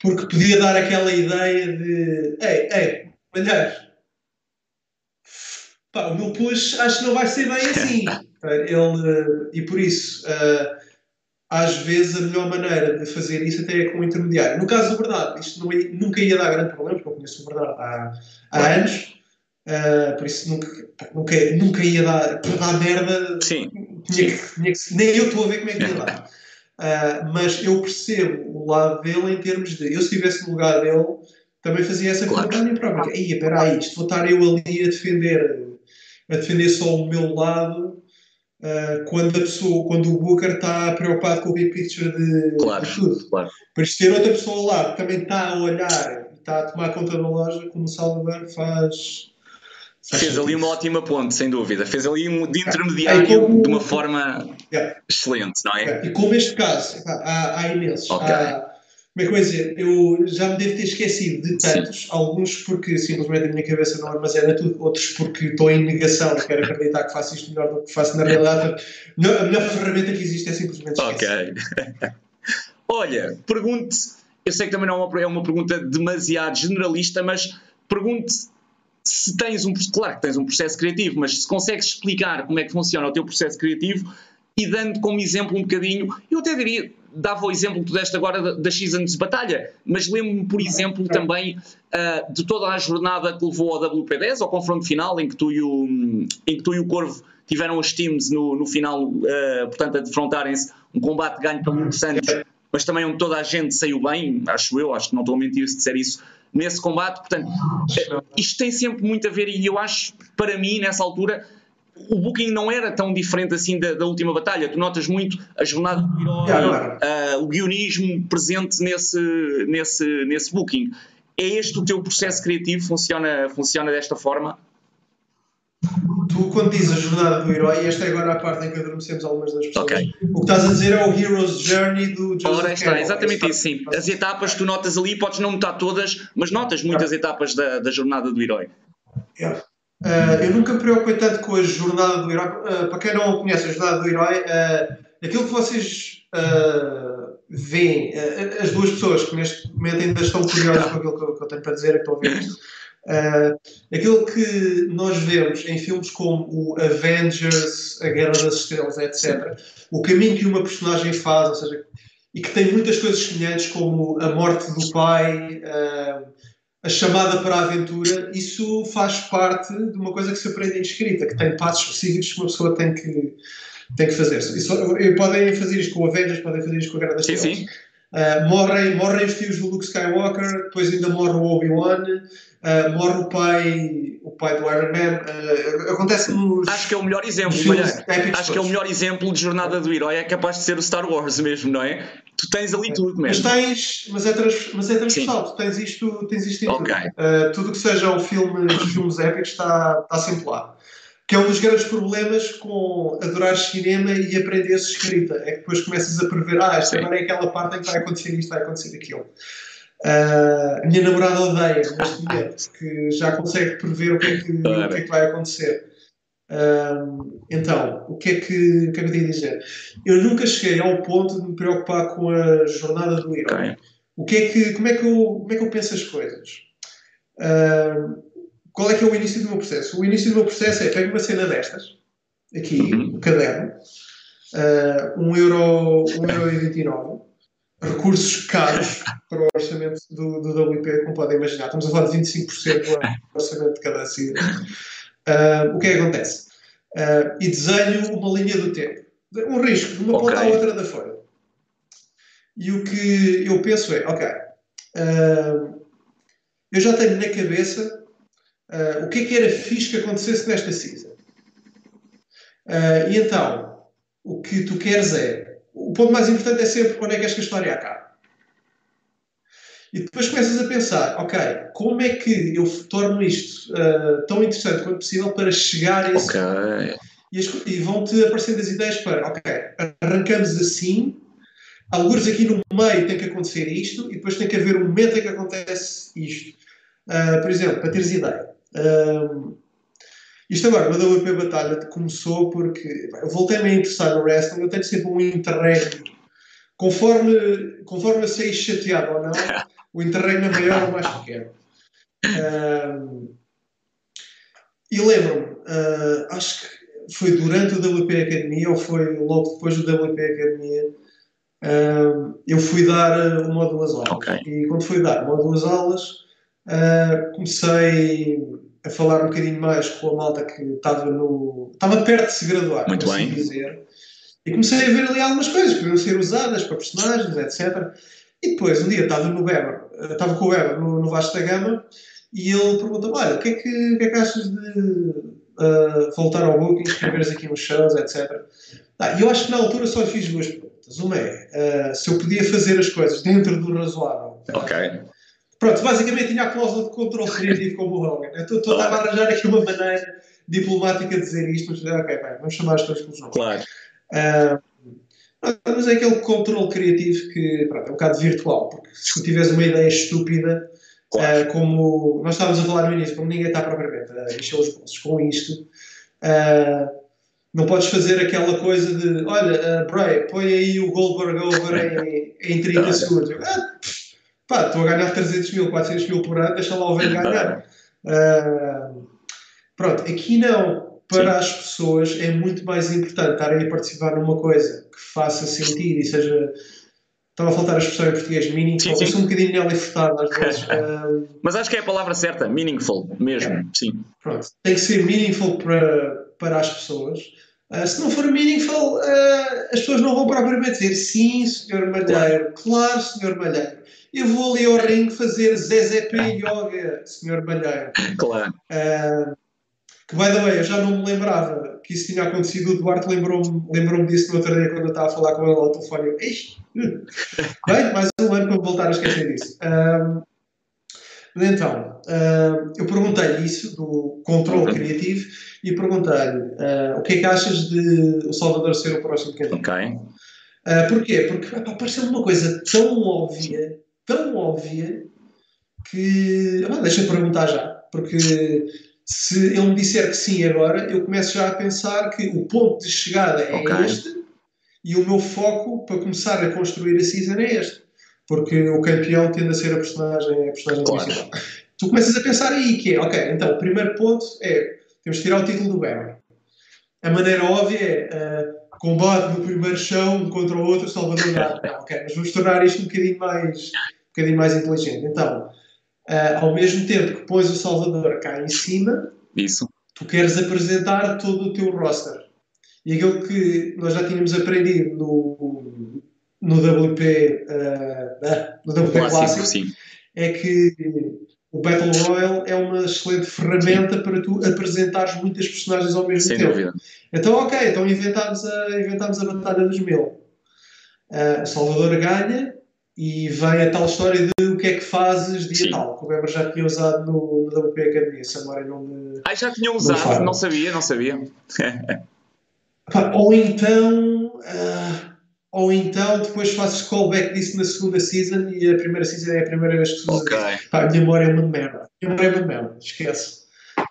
porque podia dar aquela ideia de ei, ei, olhar o meu push acho que não vai ser bem assim. ele, e por isso uh, às vezes a melhor maneira de fazer isso até é com o intermediário. No caso do Bernardo, isto não, nunca ia dar grande problema, porque eu conheço o Bernardo há, há anos, uh, por isso nunca, nunca, nunca ia dar, dar merda, Sim. Tinha que, tinha que, nem eu estou a ver como é que ia dar. Uh, mas eu percebo o lado dele em termos de, eu se estivesse no lugar dele, também fazia essa claro. pergunta própria. Aí, espera aí, isto vou estar eu ali a defender, a defender só o meu lado Uh, quando, a pessoa, quando o Booker está preocupado com o big picture de, claro, de tudo. Claro. Para ter outra pessoa lá que também está a olhar e está a tomar conta da loja, como o Salvador faz. Fez ali uma ótima ponte, sem dúvida. Fez ali um de intermediário é, como, de uma forma yeah. excelente, não é? Yeah. E como este caso, há, há imensos. Okay. Há, como é que eu ia dizer? Eu já me devo ter esquecido de tantos, Sim. alguns porque simplesmente a minha cabeça não armazena tudo, outros porque estou em negação quero acreditar que faço isto melhor do que faço na realidade. A melhor ferramenta que existe é simplesmente esquecer. Ok. Olha, pergunte, eu sei que também não é uma, é uma pergunta demasiado generalista, mas pergunte se tens um claro que tens um processo criativo, mas se consegues explicar como é que funciona o teu processo criativo e dando como exemplo um bocadinho, eu até diria, dava o exemplo que tu deste agora das seasons de batalha, mas lembro-me, por exemplo, também uh, de toda a jornada que levou ao WP10, ao confronto final, em que tu e o, em que tu e o Corvo tiveram as teams no, no final, uh, portanto, a defrontarem-se, um combate ganho pelo Luke Santos, mas também onde toda a gente saiu bem, acho eu, acho que não estou a mentir se disser isso, nesse combate, portanto, isto tem sempre muito a ver, e eu acho, para mim, nessa altura, o booking não era tão diferente assim da, da última batalha. Tu notas muito a jornada do herói, uh, o guionismo presente nesse, nesse, nesse booking. É este o teu processo criativo? Funciona, funciona desta forma? Tu, quando dizes a jornada do herói, esta é agora a parte em que adormecemos algumas das pessoas, okay. o que estás a dizer é o Hero's Journey do Joseph Ora, está, exatamente isso, sim. As etapas tu notas ali, podes não notar todas, mas notas muitas yeah. etapas da, da jornada do herói. Yeah. Uh, eu nunca me preocupei tanto com a jornada do herói. Uh, para quem não conhece a jornada do herói, uh, aquilo que vocês veem, as duas pessoas que neste momento ainda estão curiosas com aquilo que eu, que eu tenho para dizer, é que estão a ver isto, aquilo que nós vemos em filmes como o Avengers, A Guerra das Estrelas, etc., o caminho que uma personagem faz, ou seja, e que tem muitas coisas semelhantes, como a morte do pai, uh, a chamada para a aventura, isso faz parte de uma coisa que se aprende em escrita, que tem passos específicos que uma pessoa tem que, tem que fazer. Isso, podem fazer isto com Avengers, podem fazer isto com a Guerra das. Sim, sim. Uh, morrem, morrem os tios do Luke Skywalker, depois ainda morre o Obi-Wan, uh, morre o pai, o pai do Iron Man. Uh, acontece nos. Acho que é o melhor exemplo, Acho que é o melhor exemplo de jornada do herói, é capaz de ser o Star Wars mesmo, não é? Tu tens ali tudo mesmo. Mas tens, mas é, trans, mas é transversal, tu tens isto, tens isto em okay. tudo. tudo que seja o filme, os filmes épicos está, está sempre lá que é um dos grandes problemas com adorar cinema e aprender -se escrita. É que depois começas a prever, ah, esta agora é aquela parte em que vai acontecer isto, vai acontecer aquilo. Uh, a minha namorada odeia neste momento, que já consegue prever o que é que, o que, é que vai acontecer. Então, o que, é que, o que é que eu tenho a dizer? Eu nunca cheguei ao ponto de me preocupar com a jornada do herói. O que é que, como, é que eu, como é que eu penso as coisas? Qual é que é o início do meu processo? O início do meu processo é pego uma cena destas, aqui, uhum. um caderno, uh, um euro, um euro e 29, recursos caros para o orçamento do, do WP, como podem imaginar. Estamos a falar de 25% do orçamento de cada cidade. Uh, o que é que acontece? Uh, e desenho uma linha do tempo. Um risco, de uma okay. ponta à outra da folha. E o que eu penso é, ok, uh, eu já tenho na cabeça o que é que era fixe que acontecesse nesta season. E então, o que tu queres é. O ponto mais importante é sempre quando é que queres que a história acabe. E depois começas a pensar, ok, como é que eu torno isto uh, tão interessante quanto possível para chegar a esse. Okay. E, e vão-te aparecendo as ideias para, ok, arrancamos assim, alguns aqui no meio tem que acontecer isto, e depois tem que haver um momento em que acontece isto. Uh, por exemplo, para teres ideia, um, isto agora, o WP Batalha começou porque eu voltei-me a interessar no wrestling, eu tenho sempre um interregno. Conforme, conforme eu sei chateado ou não, o interregno é maior ou mais pequeno. Um, e lembro-me, uh, acho que foi durante o WP Academia ou foi logo depois do WP Academia, uh, eu fui dar uma ou duas aulas. Okay. E quando fui dar uma ou duas aulas, uh, comecei a falar um bocadinho mais com a malta que estava no. estava perto de se graduar, Muito bem. Assim dizer. E comecei a ver ali algumas coisas que podiam ser usadas para personagens, etc. E depois, um dia, estava no Weber, estava com o Weber no, no Vasco da Gama e ele perguntou olha, o que é que, que, é que achas de uh, voltar ao Booking, escreveres aqui uns shows, etc. Ah, eu acho que na altura só fiz duas perguntas. Uma é uh, se eu podia fazer as coisas dentro do razoável. Ok. Pronto, basicamente tinha a cláusula de controle criativo como o Hogan. Eu estou a arranjar aqui uma maneira diplomática de dizer isto, mas ok, bem, vamos chamar as coisas pelos nomes. Claro. Uh, mas é aquele controle criativo que pronto, é um bocado virtual, porque se tu tiveres uma ideia estúpida, claro. uh, como nós estávamos a falar no início, como ninguém está propriamente a encher os bolsos com isto, uh, não podes fazer aquela coisa de olha, uh, Bray, põe aí o Goldberg over em, em 30 segundos. Ah, pá, estou a ganhar 300 mil, 400 mil por ano, deixa lá o velho ganhar. Uh, pronto, aqui não. Para Sim. as pessoas é muito mais importante estarem a participar numa coisa que faça sentido e seja. Estava a faltar a expressão em português, meaningful. Sim, sim. Eu sou um bocadinho nela furtado às vezes. Uh, Mas acho que é a palavra certa, meaningful mesmo. É. Sim. Pronto, tem que ser meaningful para, para as pessoas. Uh, se não for meaningful, uh, as pessoas não vão propriamente dizer sim, senhor Malheiro, claro, senhor Malheiro eu vou ali ao ringue fazer ZZP Yoga, senhor Malheiro. Claro. Uh, que, by the way, eu já não me lembrava que isso tinha acontecido. O Duarte lembrou-me lembrou disso no outro dia quando eu estava a falar com ele ao telefone. Eu, Bem, mais um ano para voltar a esquecer disso. Um, então, uh, eu perguntei-lhe isso, do controle uhum. criativo, e perguntei-lhe uh, o que é que achas de o Salvador ser o próximo candidato. Ok. Uh, porquê? Porque pareceu-me uma coisa tão óbvia, tão óbvia, que. Ah, deixa-me perguntar já. Porque se ele me disser que sim agora, eu começo já a pensar que o ponto de chegada é okay. este e o meu foco para começar a construir a season é este. Porque o campeão tende a ser a personagem, a personagem claro. principal. Tu começas a pensar aí que é, ok, então o primeiro ponto é temos que tirar o título do Barry. A maneira óbvia é uh, combate no primeiro chão contra o outro, Salvador ok, mas vamos tornar isto um bocadinho mais, um bocadinho mais inteligente. Então, uh, ao mesmo tempo que pões o Salvador cá em cima, Isso. tu queres apresentar todo o teu roster. E aquilo que nós já tínhamos aprendido no, no WP, uh, no WP Clássico, Clássico é que o Battle Royale é uma excelente ferramenta Sim. para tu apresentares muitas personagens ao mesmo Sem tempo. Dúvida. Então, ok, então inventámos a, inventámos a Batalha dos Mil. Uh, o Salvador ganha e vem a tal história de o que é que fazes dia Sim. tal, que o Weber já tinha usado no, no WP Academia, se a memória não me. Ah, já tinha usado, não sabia, não sabia. Ou então. Uh, ou então depois fazes callback disso na segunda season e a primeira season é a primeira vez que se usa. Okay. Pá, a memória é uma merda. A memória é uma merda, esquece.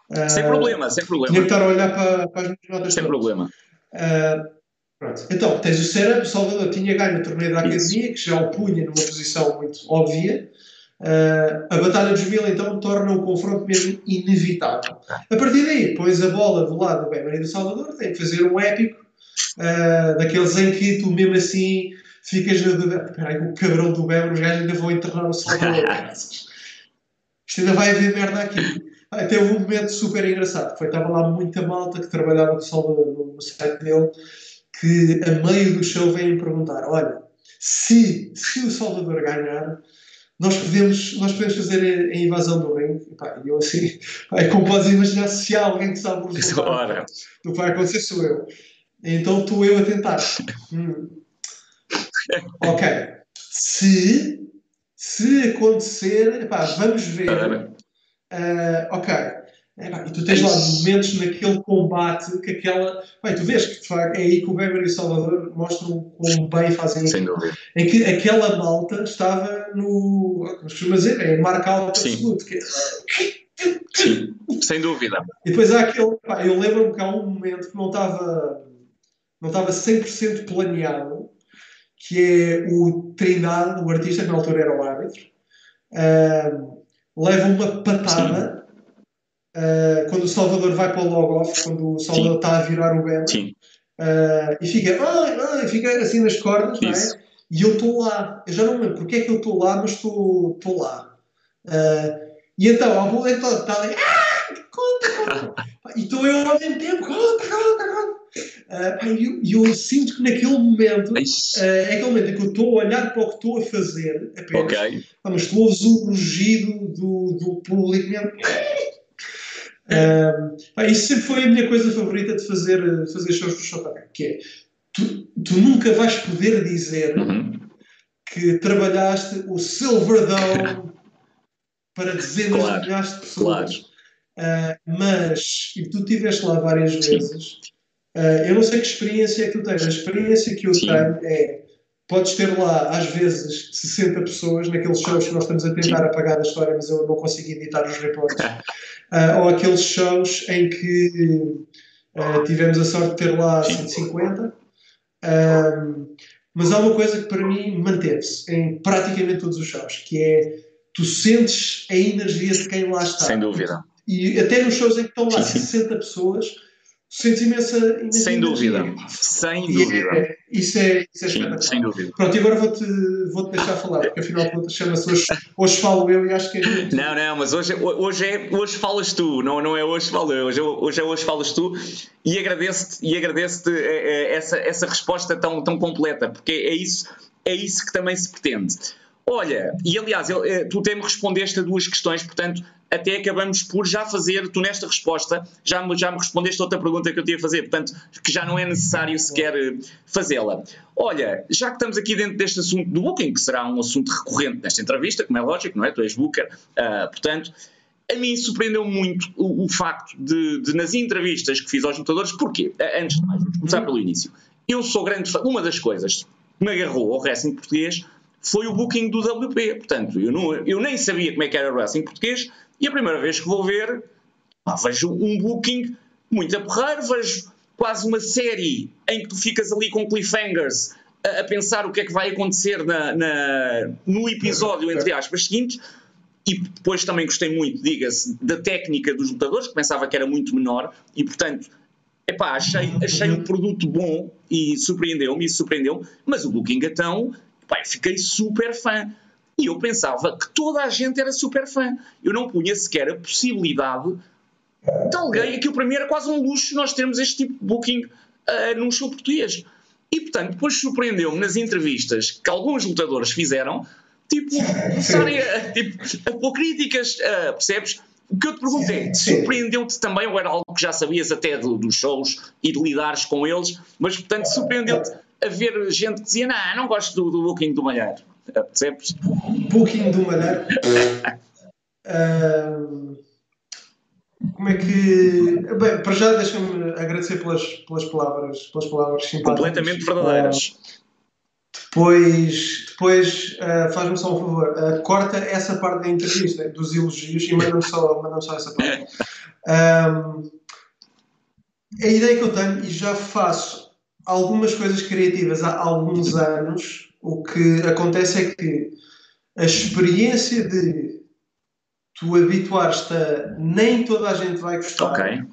Uh, sem problema, sem problema. Tinha que estar a olhar para, para as minhas notas. Sem todas. problema. Uh, pronto. Então, tens o Seram, o Salvador tinha ganho o torneio da Academia, que já o punha numa posição muito óbvia. Uh, a Batalha dos Mil então torna o confronto mesmo inevitável. A partir daí, pões a bola do lado do Bemer e do Salvador, tem que fazer um épico uh, daqueles em que tu mesmo assim ficas na dúvida, peraí, o cabrão do Beber, os gajos ainda vão enterrar o Salvador. Isto ainda vai haver merda aqui. Ah, teve um momento super engraçado, foi, estava lá muita malta que trabalhava com o Salvador no site dele, que a meio do show vem perguntar, olha, se, se o Salvador ganhar, nós podemos, nós podemos fazer a, invasão do ringue. E eu assim, é como podes imaginar se há alguém que sabe o do que vai acontecer sou eu. Então estou eu a tentar. Hum. Ok. Se, se acontecer, epá, vamos ver. Uh, ok. Epá, e tu tens lá momentos naquele combate que aquela. Bem, tu vês que é aí que o Weber e o Salvador mostram como bem fazem Sem dúvida. Em que aquela malta estava no. Como costuma dizer, é marca alta absoluto. Que, Sim, sem dúvida. E depois há aquele. Pá, eu lembro-me que há um momento que não estava não estava 100% planeado, que é o Trindade, o artista que na altura era o árbitro, uh, leva uma patada uh, quando o Salvador vai para o log-off, quando o Salvador Sim. está a virar o belo, uh, e fica, ai, ai, fica assim nas cordas, não é? E eu estou lá. Eu já não me lembro porque é que eu estou lá, mas estou lá. Uh, e então, a bola está ali, ah, conta, conta. e estou eu ao mesmo tempo, conta, conta, conta. E eu, eu, sinto que naquele momento uh, é aquele momento em que eu estou a olhar para o que estou a fazer apenas, okay. ah, mas a ouvir o rugido do, do público mesmo. Isso sempre foi a minha coisa favorita de fazer, fazer shows do Chopin, que é tu, tu nunca vais poder dizer uhum. que trabalhaste o Silver Dome para dezenas claro. de milhares de pessoas. Claro. Uh, mas, e tu estiveste lá várias vezes, Uh, eu não sei que experiência é que tu tens. A experiência que eu Sim. tenho é. Podes ter lá, às vezes, 60 pessoas naqueles shows que nós estamos a tentar apagar da história, mas eu não consigo editar os reportes. uh, ou aqueles shows em que uh, tivemos a sorte de ter lá 150. mas há uma coisa que para mim manteve-se em praticamente todos os shows, que é tu sentes a energia de quem lá está. Sem dúvida. E até nos shows em que estão lá 60 pessoas sentes imensa, imensa Sem dúvida, sem dúvida. É, isso é, isso é Sim, sem dúvida. Pronto, e agora vou-te vou -te deixar falar, porque afinal de contas chama-se hoje, hoje falo eu e acho que é. Não, não, mas hoje, hoje, é, hoje falas tu, não, não é hoje falo eu, hoje, hoje é hoje falas tu e agradeço-te e agradeço é, é, essa, essa resposta tão, tão completa, porque é isso, é isso que também se pretende. Olha, e aliás, eu, eh, tu até me respondeste a duas questões, portanto, até acabamos por já fazer, tu nesta resposta, já me, já me respondeste outra pergunta que eu tinha a fazer, portanto, que já não é necessário sequer eh, fazê-la. Olha, já que estamos aqui dentro deste assunto do Booking, que será um assunto recorrente nesta entrevista, como é lógico, não é? Tu és Booker, uh, portanto, a mim surpreendeu muito o, o facto de, de, nas entrevistas que fiz aos lutadores, porquê? Antes de mais, vamos começar pelo início. Eu sou grande fã, uma das coisas que me agarrou ao wrestling português foi o booking do WP. Portanto, eu, não, eu nem sabia como é que era o wrestling português e a primeira vez que vou ver, vejo um booking muito aporreiro, vejo quase uma série em que tu ficas ali com cliffhangers a, a pensar o que é que vai acontecer na, na, no episódio, entre aspas, seguintes. E depois também gostei muito, diga-se, da técnica dos lutadores, que pensava que era muito menor, e portanto, epá, achei, achei o produto bom e surpreendeu-me, e surpreendeu-me, mas o Booking então Pai, fiquei super fã. E eu pensava que toda a gente era super fã. Eu não punha sequer a possibilidade de alguém. Aquilo para mim era quase um luxo nós termos este tipo de booking uh, num show português. E portanto, depois surpreendeu-me nas entrevistas que alguns lutadores fizeram, tipo, começarem a, tipo, a pôr críticas, uh, percebes? O que eu te perguntei, surpreendeu-te também, ou era algo que já sabias até do, dos shows e de lidares com eles, mas portanto surpreendeu-te haver gente que dizia: Não, não gosto do, do Booking do Malheiro. Percebes? Booking do Malheiro. uh, como é que. Bem, para já deixa-me agradecer pelas, pelas palavras, pelas palavras simpáticas. Completamente verdadeiras. Uh, depois, depois uh, faz-me só um favor, uh, corta essa parte da entrevista, dos elogios, e manda-me só, manda só essa parte. Um, a ideia que eu tenho, e já faço algumas coisas criativas há alguns anos, o que acontece é que a experiência de tu habituares-te a nem toda a gente vai gostar, okay.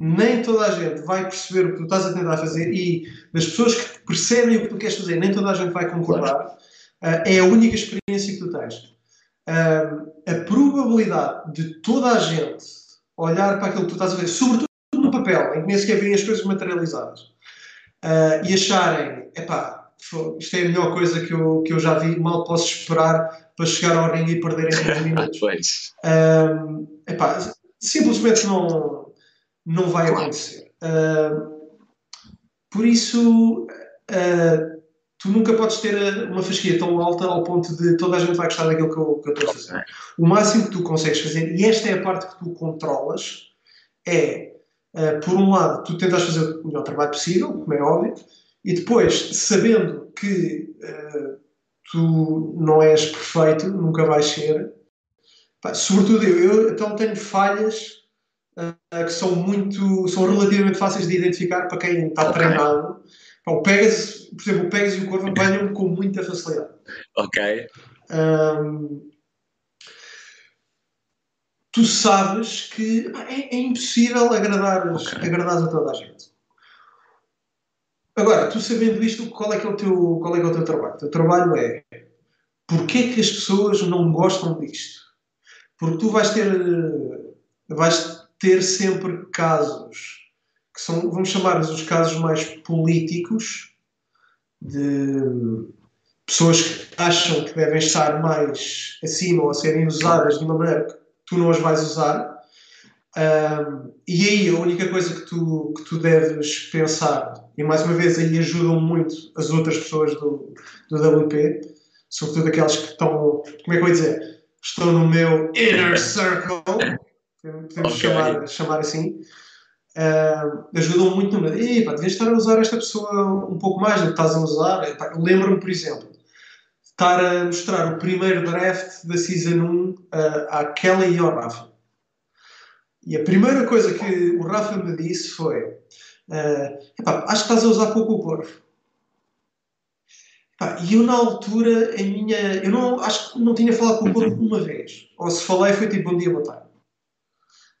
nem toda a gente vai perceber o que tu estás a tentar fazer e das pessoas que percebem o que tu queres fazer, nem toda a gente vai concordar, claro. uh, é a única experiência que tu tens. Uh, a probabilidade de toda a gente olhar para aquilo que tu estás a fazer, sobretudo no papel, em que nem sequer veem as coisas materializadas, uh, e acharem, epá, isto é a melhor coisa que eu, que eu já vi, mal posso esperar para chegar ao ringue e perder em 10 minutos. uh, epá, simplesmente não, não vai acontecer. Uh, por isso, uh, tu nunca podes ter uma fasquia tão alta ao ponto de toda a gente vai gostar daquilo que eu, que eu estou a fazer. O máximo que tu consegues fazer, e esta é a parte que tu controlas, é Uh, por um lado, tu tentas fazer o melhor trabalho possível, como é óbvio, e depois, sabendo que uh, tu não és perfeito, nunca vais ser, pá, sobretudo eu, eu então tenho falhas uh, que são muito, são relativamente fáceis de identificar para quem está okay. treinado. Pá, o Pegasus, por exemplo, o Pegasus e o Corvo apanham com muita facilidade. Ok. Um, tu sabes que é, é impossível agradar, okay. agradar a toda a gente. Agora, tu sabendo isto, qual é que é o teu, qual é que é o teu trabalho? O teu trabalho é porquê que as pessoas não gostam disto? Porque tu vais ter, vais ter sempre casos que são, vamos chamar-lhes os casos mais políticos de pessoas que acham que devem estar mais acima ou a serem usadas de uma maneira tu não as vais usar. Um, e aí a única coisa que tu, que tu deves pensar, e mais uma vez aí ajudam muito as outras pessoas do, do WP, sobretudo aquelas que estão, como é que eu ia dizer, estão no meu inner circle, podemos okay. chamar, chamar assim, uh, ajudam muito no e devias estar a usar esta pessoa um pouco mais do que estás a usar. Lembro-me, por exemplo, estar a mostrar o primeiro draft da Season 1 uh, à Kelly e ao Rafa. E a primeira coisa que o Rafa me disse foi: uh, epá, Acho que estás a usar pouco o corpo. e eu, na altura, a minha. Eu não, acho que não tinha falado com o corpo uma vez. Ou se falei, foi tipo um dia, boa tarde.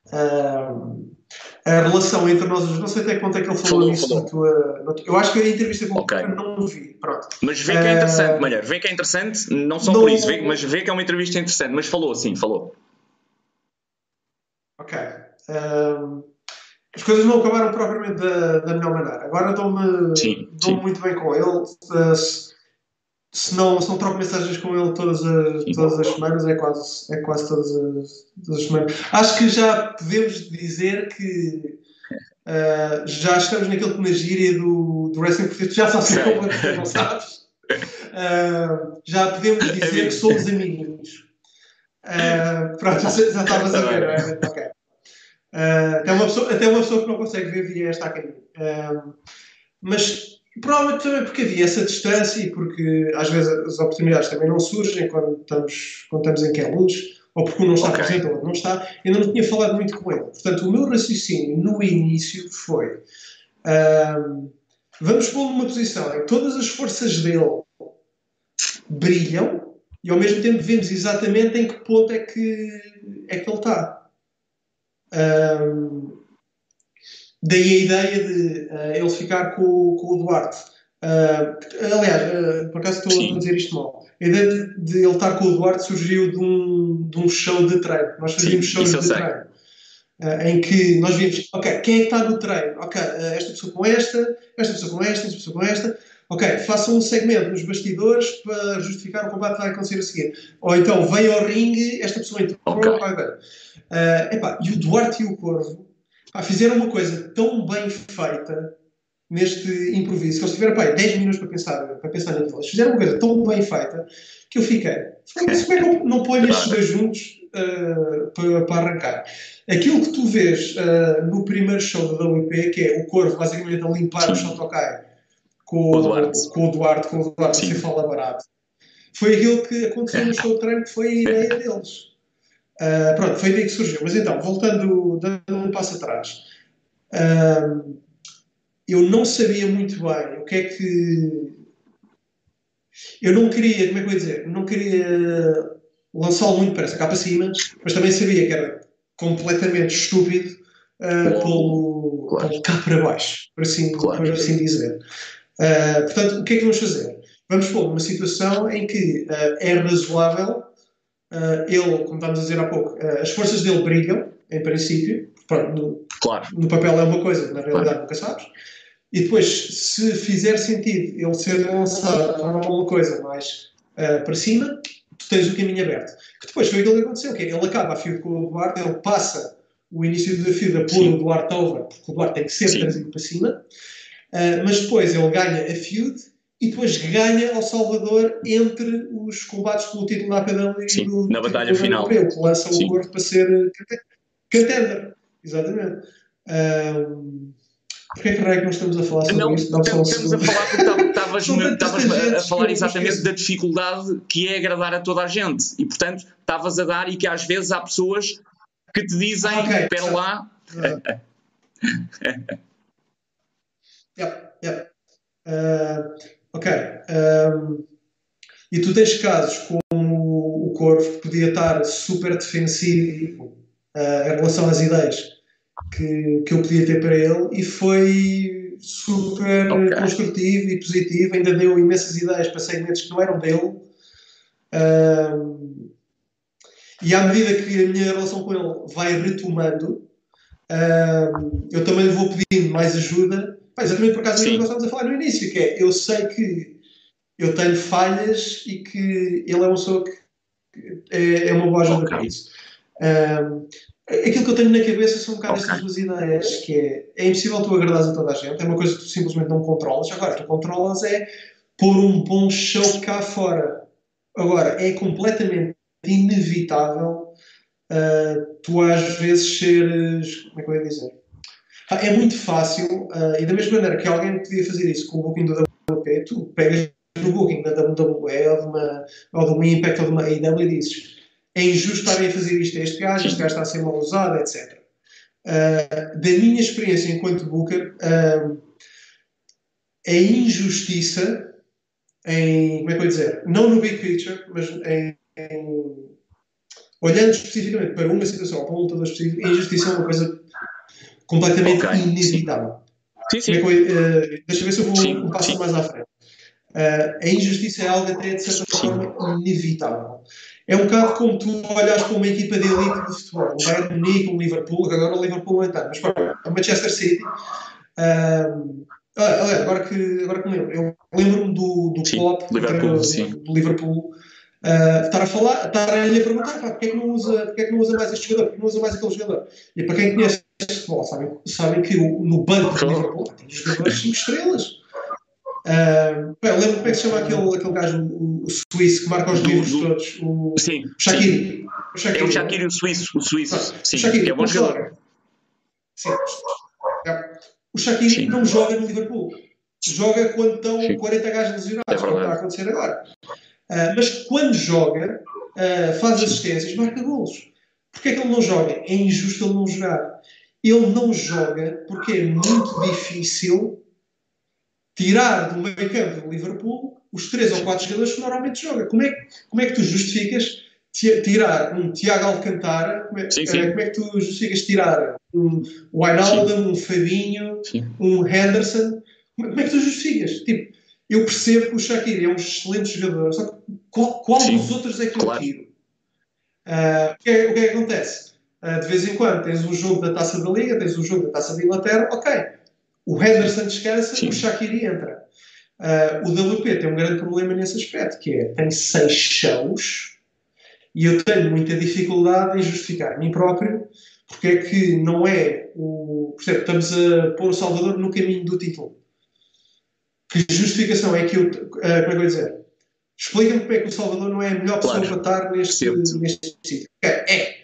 Uh, a relação entre nós não sei até quanto é que ele falou, nisso Na tua, na tua, eu acho que a entrevista com okay. o não vi, pronto. Mas vê que é interessante, uh, Malher, vê que é interessante, não só não, por isso, vê, mas vê que é uma entrevista interessante, mas falou sim, falou. Ok. Uh, as coisas não acabaram propriamente da, da melhor maneira. Agora dou-me dou muito bem com ele. Uh, se não, se não troco mensagens com ele todas as, todas as semanas, é quase, é quase todas as, todas as semanas. Acho que já podemos dizer que uh, já estamos naquele que na gíria do, do Wrestling Profit, já sabes como é não sabes. Uh, já podemos dizer que somos amigos. Uh, pronto, já, já estavas a ver, não é? Ok. Uh, até, uma pessoa, até uma pessoa que não consegue ver via esta a Uh, mas provavelmente também porque havia essa distância e porque às vezes as oportunidades também não surgem quando estamos, quando estamos em que é luz, ou porque um não está okay. presente ou não está. Ainda não tinha falado muito com ele. Portanto, o meu raciocínio no início foi: uh, vamos pôr numa posição em que todas as forças dele brilham e ao mesmo tempo vemos exatamente em que ponto é que, é que ele está. Um, daí a ideia de uh, ele ficar com, com o Duarte. Uh, aliás, uh, por acaso estou a dizer isto mal. A ideia de, de, ele estar com o Duarte surgiu de um, de um show de treino. Nós fazíamos shows de treino. em que nós vimos, ok, quem é que está no treino? Ok, esta pessoa com esta, esta pessoa com esta, esta pessoa com esta ok, façam um segmento nos bastidores para justificar o combate que vai acontecer a seguir. Ou então, vem ao ringue, esta pessoa entrou, okay. vai ver. Uh, epá, e o Duarte e o Corvo pá, fizeram uma coisa tão bem feita neste improviso, que eles tiveram pá, 10 minutos para pensar, para pensar naquilo. Eles fizeram uma coisa tão bem feita que eu fiquei, como é que não, não ponho estes dois juntos uh, para, para, arrancar? Aquilo que tu vês uh, no primeiro show da WP, que é o Corvo basicamente a limpar o Shotokai com, o Duarte, com o Duarte, com o Duarte você fala barato. Foi aquilo que aconteceu no show de treino, que foi a ideia deles. Uh, pronto, foi daí que surgiu. Mas então, voltando, dando um passo atrás, uh, eu não sabia muito bem o que é que. Eu não queria, como é que eu ia dizer? Não queria lançá-lo muito para essa capa cima, mas também sabia que era completamente estúpido uh, pelo, claro. pelo cá para baixo, por assim, claro. por assim dizer. Uh, portanto, o que é que vamos fazer? Vamos pôr uma situação em que uh, é razoável, ele, como estávamos a dizer há pouco, as forças dele brilham, em princípio, pronto, no, claro. no papel é uma coisa, na realidade claro. nunca sabes, e depois, se fizer sentido ele ser lançado para uma coisa mais para cima, tu tens o caminho aberto. Que depois foi aquilo que aconteceu, que é, ele acaba a fio com o Duarte, ele passa o início da fio a pôr o Duarte over, porque o Duarte tem que ser Sim. trazido para cima, Uh, mas depois ele ganha a feud e depois ganha ao Salvador entre os combates pelo título APW e Sim, do, na batalha final. Europeu, que lança Sim. o Gordo para ser contender. Exatamente. Um, Porquê que raio que nós estamos a falar sobre não, isto? Não, estamos a falar porque estavas a falar exatamente da dificuldade que é agradar a toda a gente e, portanto, estavas a dar e que às vezes há pessoas que te dizem, okay, espera lá. Yep, yep. Uh, ok. Um, e tu tens casos como o Corvo, que podia estar super defensivo uh, em relação às ideias que, que eu podia ter para ele, e foi super okay. construtivo e positivo. Ainda deu imensas ideias para segmentos que não eram dele. Um, e à medida que a minha relação com ele vai retomando, um, eu também lhe vou pedindo mais ajuda exatamente por causa daquilo que nós estávamos a falar no início, que é eu sei que eu tenho falhas e que ele é uma pessoa que é, é uma boa ajuda okay. para isso. Um, aquilo que eu tenho na cabeça são um bocado okay. estas duas ideias, que é, é impossível tu agradares a toda a gente, é uma coisa que tu simplesmente não controlas. Agora, tu controlas é pôr um bom show cá fora. Agora, é completamente inevitável uh, tu às vezes seres, como é que eu ia dizer? É muito fácil, uh, e da mesma maneira que alguém podia fazer isso com o booking do WP, tu pegas no booking da WWE ou de uma, uma Impact ou de uma AEW e dizes é injusto estarem a fazer isto a este gajo, este gajo está a ser mal usado, etc. Uh, ah, da minha experiência enquanto booker, uh, a injustiça em, como é que eu ia dizer, não no big picture, mas em, em olhando especificamente para uma situação para um lutador específico, a injustiça é uma coisa completamente okay. inevitável. Sim, sim. Uh, deixa eu ver se eu vou sim, um passo sim. mais à frente. Uh, a injustiça é algo até de certa forma inevitável. É um bocado como tu olhas para uma equipa de elite de futebol, um Bayern Munique, um Liverpool, agora o Liverpool não está, mas para o Manchester City, uh, agora que, agora que me lembro, eu lembro-me do, do sim, Klopp, Liverpool, do, do Liverpool, uh, estar a falar, estar a lhe perguntar pá, porque, é que não usa, porque é que não usa mais este jogador, porque não usa mais aquele jogador. E para quem conhece este futebol, sabem, sabem que no banco do Liverpool tem jogadores 5 estrelas. Uh, eu lembro como é que se chama aquele, aquele gajo, o, o suíço, que marca os livros do, todos. O, sim, o Shaqiri. O Shaqiri. É o Shaqiri, o suíço. O suíço. Ah, sim, o Shaqiri, é bom jogador. Sim. O Shaqiri não joga no Liverpool. Joga quando estão sim. 40 gajos lesionados, é como está a acontecer agora. Uh, mas quando joga, uh, faz assistências, marca golos. Porquê é que ele não joga? É injusto ele não jogar. Ele não joga porque é muito difícil tirar do meio campo do Liverpool os três ou quatro jogadores que normalmente joga. Como é, como é que tu justificas tirar um Tiago Alcantara? Como é, sim, sim. Eh, como é que tu justificas tirar um Wijnaldum, um Fabinho, sim. um Henderson? Como é que tu justificas? Tipo, eu percebo que o Shaqiri é um excelente jogador, só que qual, qual dos outros é que claro. eu tiro? Uh, o, que é, o, que é, que acontece? Uh, de vez em quando tens um jogo da Taça da Liga, tens um jogo da Taça da Inglaterra, ok, o Henderson descansa, Sim. o Shaqiri entra. Uh, o WP tem um grande problema nesse aspecto, que é, tem seis shows e eu tenho muita dificuldade em justificar a mim próprio porque é que não é o... Por exemplo, estamos a pôr o Salvador no caminho do título. Que justificação é que eu... Uh, como é que eu vou dizer? Explica-me como é que o Salvador não é a melhor pessoa claro. para estar neste, neste sítio. É.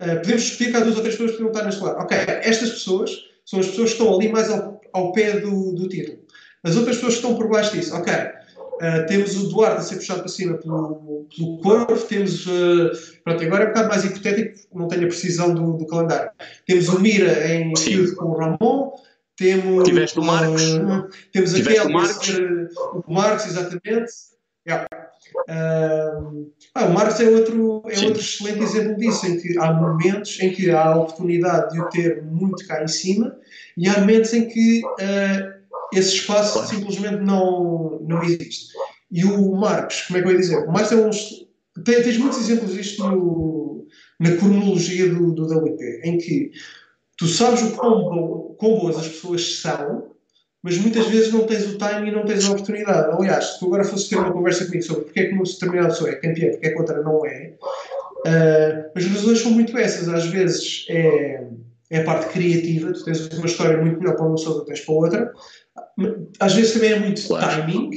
Uh, podemos discutir que há duas ou três pessoas que não estar neste lado. Ok, estas pessoas são as pessoas que estão ali mais ao, ao pé do, do título. As outras pessoas que estão por baixo disso, ok. Uh, temos o Duarte a ser puxado para cima pelo, pelo Corvo, temos. Uh, pronto, agora é um bocado mais hipotético, não tenho a precisão do, do calendário. Temos o Mira em feud com o Ramon, temos. Tiveste o Marcos. Uh, temos Tiveste aquele. O Marcos. Ser, o Marcos, exatamente. Yeah. Uh, ah, o Marcos é outro, é outro excelente exemplo disso, em que há momentos em que há a oportunidade de o ter muito cá em cima e há momentos em que uh, esse espaço claro. simplesmente não, não existe. E o Marcos, como é que eu ia dizer? O Marcos é um. Tem, tens muitos exemplos disto no, na cronologia do, do WP, em que tu sabes o quão, quão boas as pessoas são mas muitas vezes não tens o timing e não tens a oportunidade. Aliás, se tu agora fosses ter uma conversa comigo sobre porque é que uma determinada pessoa é campeã, porque é que outra não é, uh, as razões são muito essas. Às vezes é, é a parte criativa, tu tens uma história muito melhor para uma pessoa do que tens para outra. Às vezes também é muito timing.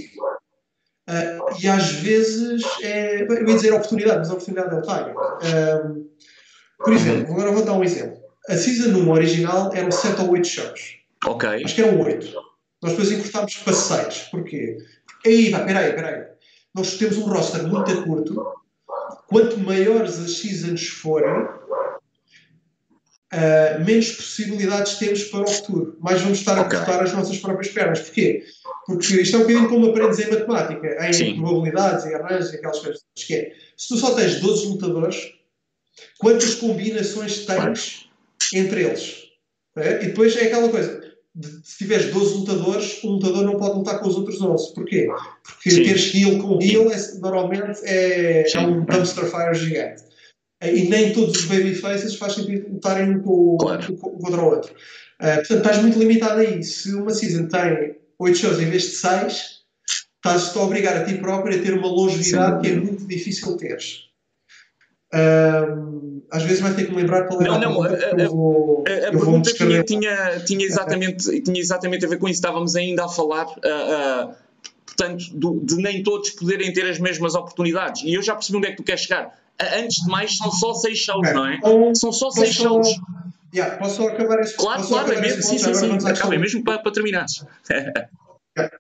Uh, e às vezes é, eu ia dizer oportunidade, mas a oportunidade é o timing. Uh, por exemplo, agora vou dar um exemplo. A Season 1 original eram 7 ou 8 shows. Ok. Acho que eram 8. Nós depois encurtámos para 6. Porquê? Aí, vai, peraí, peraí. Nós temos um roster muito curto. Quanto maiores as seasons forem, uh, menos possibilidades temos para o futuro. Mais vamos estar okay. a cortar as nossas próprias pernas. Porquê? Porque isto é um bocadinho como aprendes em matemática, em Sim. probabilidades e arranjos e aquelas coisas. Que é, se tu só tens 12 lutadores, quantas combinações tens entre eles? É? E depois é aquela coisa se tiveres 12 lutadores, um lutador não pode lutar com os outros 11. Porquê? Porque Sim. teres heal com heal é, normalmente é, é, um dumpster fire gigante. E nem todos os babyfaces faz sentido lutarem um com, claro. contra o outro. Uh, portanto, estás muito limitado aí. Se uma season tem 8 shows em vez de 6, estás-te a obrigar a ti próprio a ter uma longevidade Sim. que é muito difícil teres às vezes vai ter que me lembrar qual era não, não, a, a, eu vou, a, a eu pergunta tinha, tinha, tinha, exatamente, tinha exatamente a ver com isso. Estávamos ainda a falar, uh, uh, portanto, do, de nem todos poderem ter as mesmas oportunidades. E eu já percebi onde é que tu queres chegar. Antes de mais, são só seis shows, não é? Então, são só seis shows. Yeah, posso acabar esse Claro, claro, é mesmo, sim, sim, sim. Acaba, é mesmo para, para terminar. yeah.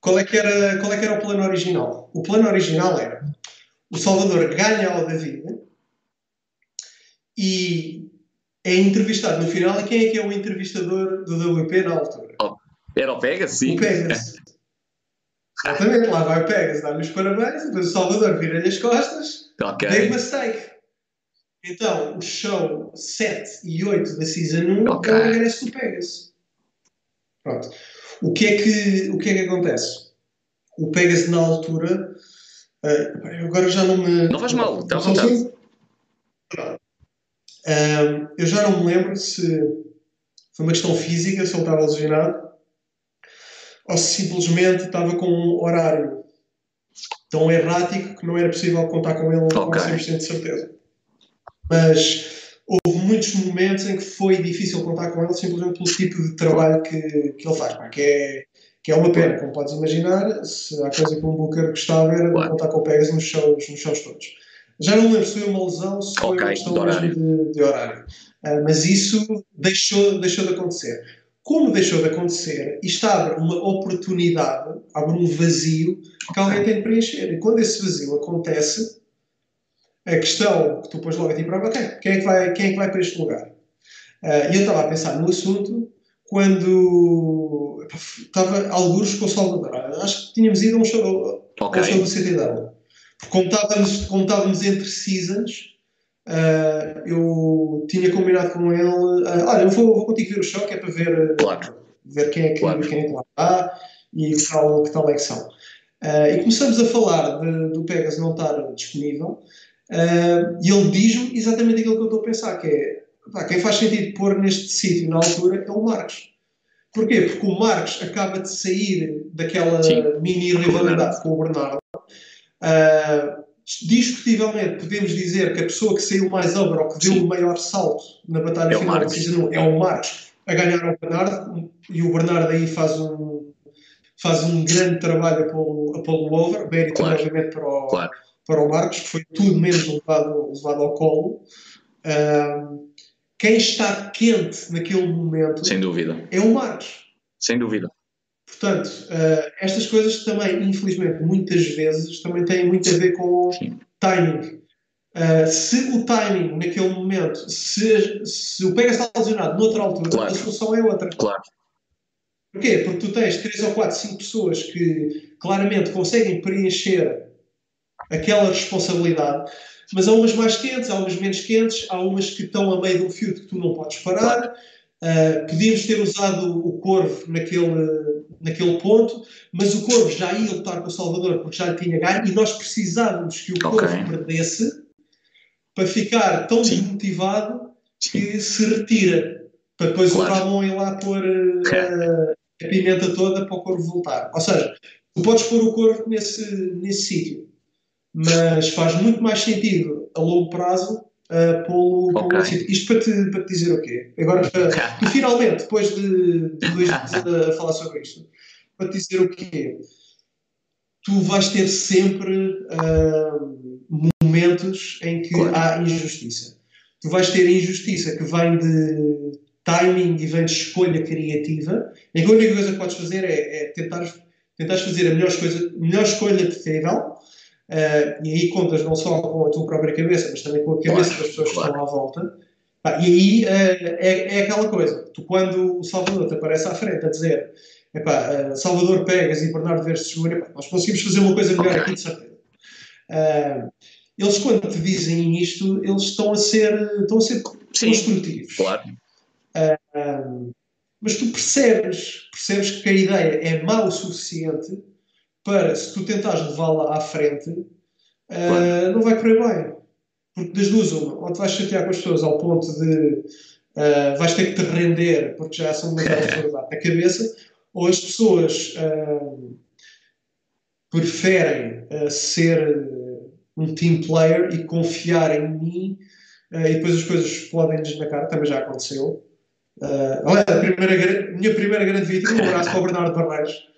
qual, é que era, qual é que era o plano original? O plano original era o Salvador ganha ao David e é entrevistado no final. E quem é que é o entrevistador do WP na altura? Oh, era o Pegas, sim. O Pegas. Exatamente, lá vai o Pegas, dá-lhe os parabéns, depois o Salvador vira-lhe as costas. Okay. Big mistake. Então, o show 7 e 8 da Season 1 okay. é o regresso do Pegas. Pronto. O que, é que, o que é que acontece? O Pegas, na altura, uh, agora já não me. Não faz mal, está à vontade. Um, eu já não me lembro se foi uma questão física, se ele estava lesionado. ou se simplesmente estava com um horário tão errático que não era possível contar com ele okay. com 100% de certeza. Mas houve muitos momentos em que foi difícil contar com ele simplesmente pelo tipo de trabalho que, que ele faz, que é, que é uma pena, como podes imaginar, se há coisa que um Booker gostava era de contar com o Pegas nos shows, nos shows todos. Já não lembro se foi uma lesão, se foi okay, uma questão de horário. De, de horário. Uh, mas isso deixou, deixou de acontecer. Como deixou de acontecer, isto abre uma oportunidade, abre um vazio que alguém tem de preencher. E quando esse vazio acontece, a questão que tu pões logo a ti para okay, quem, é que vai, quem é que vai para este lugar? Uh, e eu estava a pensar no assunto quando estava alguns com o Salvador. Acho que tínhamos ido a um show, okay. um show do CTW. Como estávamos, como estávamos entre seasons, Uh, eu tinha combinado com ele, uh, olha, eu vou, vou contigo ver o show, que é para ver, claro. ver quem, é que, claro. quem é que lá está e que tal, que tal é que são. Uh, e começamos a falar de, do Pegas não estar disponível e ele diz-me exatamente aquilo que eu estou a pensar, que é pá, quem faz sentido pôr neste sítio na altura é o Marcos. Porquê? Porque o Marcos acaba de sair daquela Sim. mini rivalidade com o Bernardo. Uh, discutivelmente podemos dizer que a pessoa que saiu mais over ou que deu Sim. o maior salto na batalha é final da Season 1 é o Marcos a ganhar ao Bernardo e o Bernardo aí faz um faz um grande trabalho a pô-lo over, mérito claro. obviamente para o, claro. para o Marcos, que foi tudo menos levado, levado ao colo. Um, quem está quente naquele momento Sem dúvida. é o Marcos. Sem dúvida. Portanto, uh, estas coisas também, infelizmente, muitas vezes também têm muito a ver com Sim. timing. Uh, se o timing naquele momento, se, se o Pega está lesionado noutra altura, claro. a solução é outra. Claro. Porquê? Porque tu tens 3 ou 4, 5 pessoas que claramente conseguem preencher aquela responsabilidade, mas há umas mais quentes, há umas menos quentes, há umas que estão a meio de um fio que tu não podes parar. Uh, podíamos ter usado o Corvo naquele, naquele ponto, mas o Corvo já ia lutar com o Salvador porque já lhe tinha ganho e nós precisávamos que o Corvo okay. perdesse para ficar tão Sim. desmotivado que Sim. se retira para depois claro. o Ramon ir lá pôr uh, a pimenta toda para o Corvo voltar. Ou seja, tu podes pôr o Corvo nesse, nesse sítio, mas faz muito mais sentido a longo prazo uh, pô-lo okay. Isto para te, para te dizer o quê? Agora, uh, tu finalmente, depois de, de dois dias a falar sobre isto, para te dizer o quê? Tu vais ter sempre uh, momentos em que claro. há injustiça. Tu vais ter injustiça que vem de timing e vem de escolha criativa, em que a única coisa que podes fazer é, é tentar, tentar fazer a melhor, coisa, melhor escolha possível Uh, e aí contas não só com a tua própria cabeça, mas também com a cabeça claro, das pessoas claro. que estão à volta. Ah, e aí uh, é, é, aquela coisa, tu quando o Salvador te aparece à frente a dizer epá, uh, Salvador Pegas e Bernardo Verdes Segura, nós conseguimos fazer uma coisa melhor aqui de certeza. eles quando te dizem isto, eles estão a ser, estão a ser Sim, construtivos. Claro. mas tu percebes, percebes que a ideia é má o suficiente para, se tu tentares levá-la à frente, uh, não vai correr bem. Porque das duas, uma, ou te vais chatear com as pessoas ao ponto de uh, vais ter que te render porque já são demasiado na cabeça, ou as pessoas uh, preferem ser um team player e confiar em mim e depois as coisas na cara, também já aconteceu. Uh, olha, a primeira, minha primeira grande vítima, um abraço para o Bernardo Barreiros,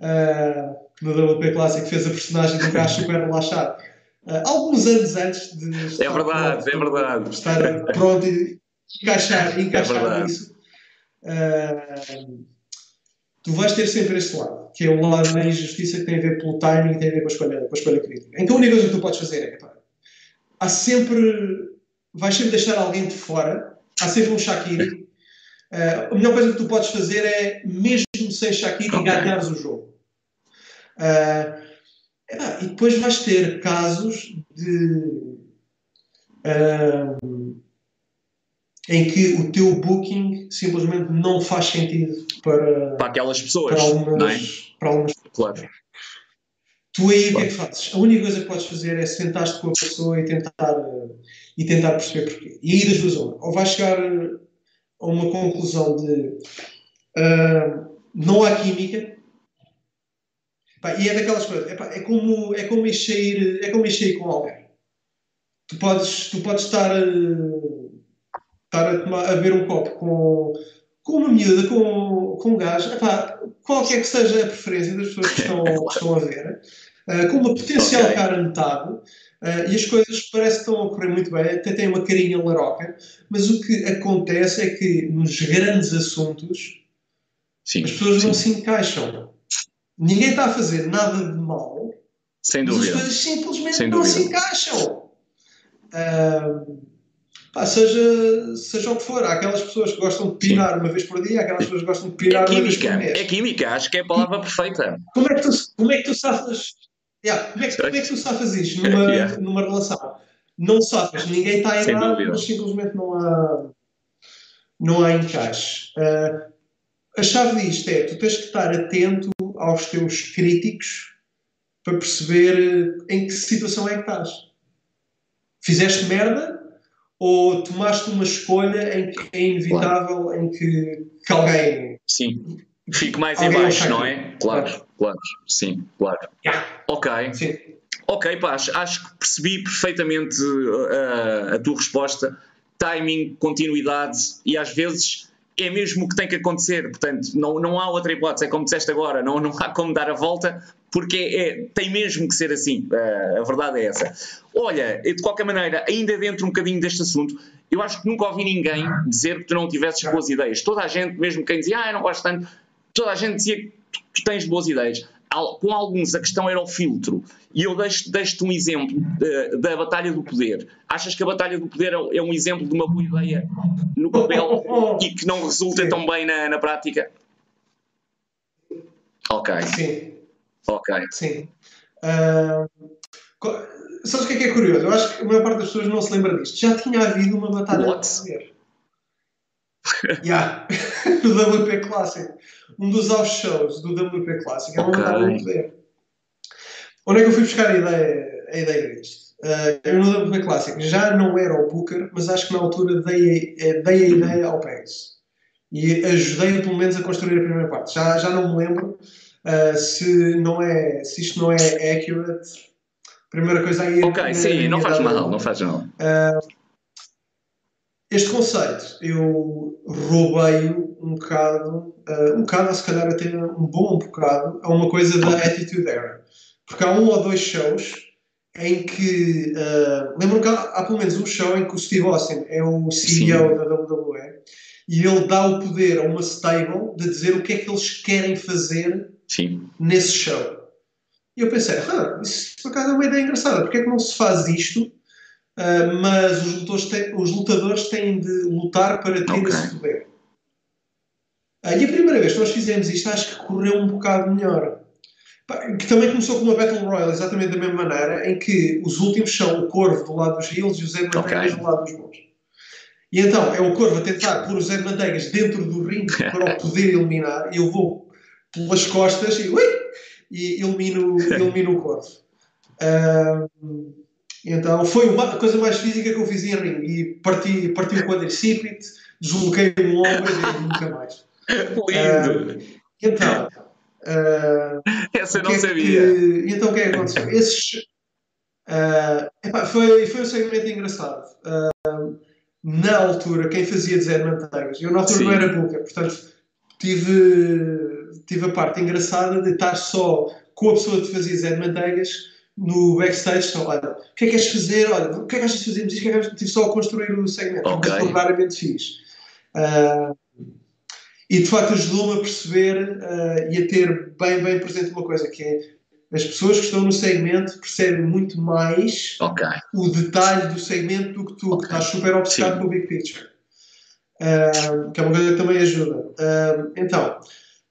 uh, no WP Clássico fez a personagem do gajo super relaxado. Uh, alguns anos antes de estar é verdade, pronto, é verdade. estar pronto e encaixar, encaixar é nisso. Uh, tu vais ter sempre este lado, que é o lado da injustiça que tem a ver pelo timing e tem a ver com a escolha, com a escolha crítica. Então a única coisa que tu podes fazer é pá, há sempre vais sempre deixar alguém de fora, há sempre um Shakiri. Uh, a melhor coisa que tu podes fazer é, mesmo sem Shakiri, okay. ganhares o jogo. Uh, e depois vais ter casos de. Uh, em que o teu booking simplesmente não faz sentido para, para aquelas pessoas. Para algumas, é? para algumas claro. Tu aí claro. o que é que fazes? A única coisa que podes fazer é sentar-te com a pessoa e tentar, e tentar perceber porquê. E aí das duas uma. Ou vais chegar a uma conclusão de uh, não há química, Pá, e é daquelas coisas, epá, é como, é como encher, é como encher com alguém. Tu podes, tu podes estar, estar a, tomar, a ver um copo com, com uma miúda, com, com um gajo, epá, qualquer que seja a preferência das pessoas que estão, que estão a ver, uh, com uma potencial okay. cara metade, uh, e as coisas parecem que estão a correr muito bem, até tem uma carinha laroca, mas o que acontece é que nos grandes assuntos sim, as pessoas sim. não se encaixam. Ninguém está a fazer nada de mal, Sem dúvida. mas as coisas simplesmente Sem não dúvida. se encaixam. Uh, pá, seja, seja o que for, há aquelas pessoas que gostam de pinar Sim. uma vez por dia, há aquelas pessoas que gostam de pinar é uma vez por mês. É química, acho que é a palavra perfeita. Como é que tu, como é que tu safas? Yeah, como, é que, como é que tu safas isto numa, yeah. numa relação? Não safas, ninguém está errado, mas simplesmente não há, não há encaixe. Uh, a chave disto é tu tens que estar atento aos teus críticos para perceber em que situação é que estás. Fizeste merda ou tomaste uma escolha em que é inevitável claro. em que, que alguém. Sim. Fique mais em baixo, não é? Claro, claro, sim, claro. Yeah. Ok. Sim. Ok, pá, acho que percebi perfeitamente uh, a tua resposta. Timing, continuidade e às vezes é mesmo o que tem que acontecer. Portanto, não, não há outra hipótese. É como disseste agora, não, não há como dar a volta, porque é, tem mesmo que ser assim. Uh, a verdade é essa. Olha, de qualquer maneira, ainda dentro um bocadinho deste assunto, eu acho que nunca ouvi ninguém dizer que tu não tivesses boas ideias. Toda a gente, mesmo quem dizia, ah, eu não gosto tanto, toda a gente dizia que tu, tu tens boas ideias com alguns a questão era o filtro. E eu deixo-te deixo um exemplo uh, da Batalha do Poder. Achas que a Batalha do Poder é, é um exemplo de uma boa ideia no papel e que não resulta Sim. tão bem na, na prática? Ok. Sim. Ok. Sim. Uh, sabes o que é que é curioso? Eu acho que a maior parte das pessoas não se lembra disto. Já tinha havido uma Batalha What? do Poder. yeah. no WP Clássico um dos off shows do WP Clássico. É uma okay. muito. Onde é que eu fui buscar a ideia, a ideia disto? Uh, eu no WP Clássico já não era o Booker, mas acho que na altura dei, eh, dei a ideia ao Pérez. E ajudei pelo menos a construir a primeira parte. Já, já não me lembro uh, se, não é, se isto não é accurate. Primeira coisa aí. Ok, sim, não faz mal, não faz mal. Uh, este conceito eu roubei um bocado, uh, um bocado, ou se calhar até um bom bocado, a uma coisa da Attitude Era. Porque há um ou dois shows em que. Uh, lembro que há, há, pelo menos um show em que o Steve Austin é o CEO Sim. da WWE e ele dá o poder a uma stable de dizer o que é que eles querem fazer Sim. nesse show. E eu pensei, ah, isso por acaso é uma ideia engraçada, porque é que não se faz isto Uh, mas os lutadores, têm, os lutadores, têm, de lutar para ter okay. esse poder. Uh, e a primeira vez que nós fizemos isto, acho que correu um bocado melhor. Que também começou com uma Battle Royale, exatamente da mesma maneira, em que os últimos são o Corvo do lado dos Heels e o Zé Manteigas okay. do lado dos bons. E então é o Corvo a tentar pôr o Zé Manteigas dentro do ringue para o poder eliminar, e eu vou pelas costas e, ui, e elimino, elimino o Corvo. Uh, então foi a coisa mais física que eu fiz em ringue. E parti, parti o quadricípite, desloquei o ombro e nunca mais. Lindo! Uh, então. Uh, Essa eu não é sabia. Que, então o que é que aconteceu? Esses, uh, epá, foi, foi um segmento engraçado. Na altura, quem fazia Zé Manteigas, eu na altura Sim. não era Booker, portanto tive, tive a parte engraçada de estar só com a pessoa que fazia Zé Manteigas no backstage estão, olha, o que é que queres fazer? Olha, o que é que achas de fazermos isto? O que é que achas? Tive só a construir o segmento, okay. mas raramente fiz. Uh, e de facto ajudou-me a perceber uh, e a ter bem, bem presente uma coisa que é as pessoas que estão no segmento percebem muito mais okay. o detalhe do segmento do que tu, okay. que estás super obcecado com o big picture. Uh, que é uma coisa que também ajuda. Então,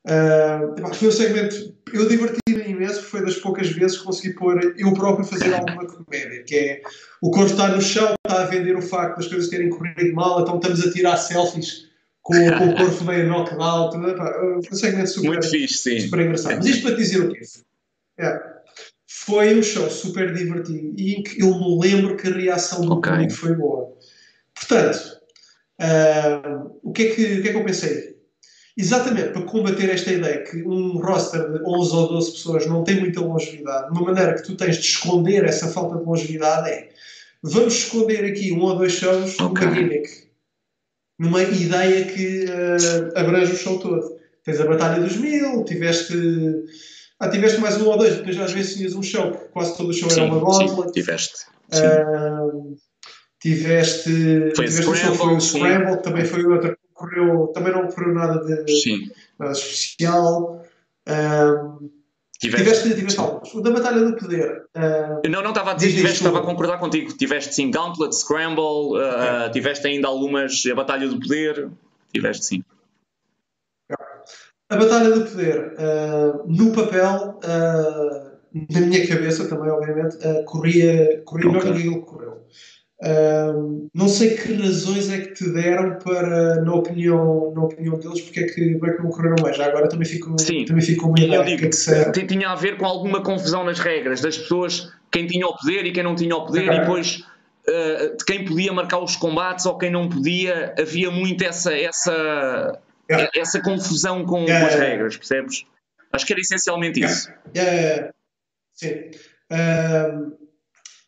uh, foi um segmento. Eu diverti-me imenso, foi das poucas vezes que consegui pôr eu próprio fazer alguma comédia, que é o corpo está no chão, está a vender o facto das coisas terem corrido mal, então estamos a tirar selfies com, com o corpo meio knockout. Foi um segmento super, Muito fixe, sim. super engraçado. Mas isto para te dizer o quê? É, foi um show super divertido e em que eu me lembro que a reação do okay. público foi boa. Portanto, uh, o, que é que, o que é que eu pensei? Exatamente para combater esta ideia que um roster de 11 ou 12 pessoas não tem muita longevidade, uma maneira que tu tens de esconder essa falta de longevidade é vamos esconder aqui um ou dois shows okay. numa gimmick, numa ideia que uh, abrange o show todo. Tens a Batalha dos Mil, tiveste. Ah, tiveste mais um ou dois, depois às vezes tinhas um show, que quase todo o show sim, era uma gauntlet. Sim, tiveste. Sim. Uh, tiveste. Foi tiveste Scramble, um show, foi o Scramble, também foi outra correu, também não correu nada de nada especial. Um, tiveste, tiveste, tiveste alguns. O da Batalha do Poder. Uh, não, não estava a dizer, tiveste, estava a concordar contigo. Tiveste sim Gauntlet, Scramble, uh, tiveste ainda algumas, a Batalha do Poder. Tiveste sim. A Batalha do Poder, uh, no papel, na minha cabeça também, obviamente, corria, corria okay. melhor do que aquilo que não sei que razões é que te deram para, na opinião, na opinião deles, porque é que, não correram mais. Já agora também fico, Sim. também fico uma ideia. Eu digo, que é tinha a ver com alguma confusão nas regras, das pessoas, quem tinha o poder e quem não tinha o poder, e depois uh, de quem podia marcar os combates ou quem não podia. Havia muito essa, essa, yeah. essa confusão com, yeah. com, as regras, percebes? Acho que era essencialmente yeah. isso. Sim.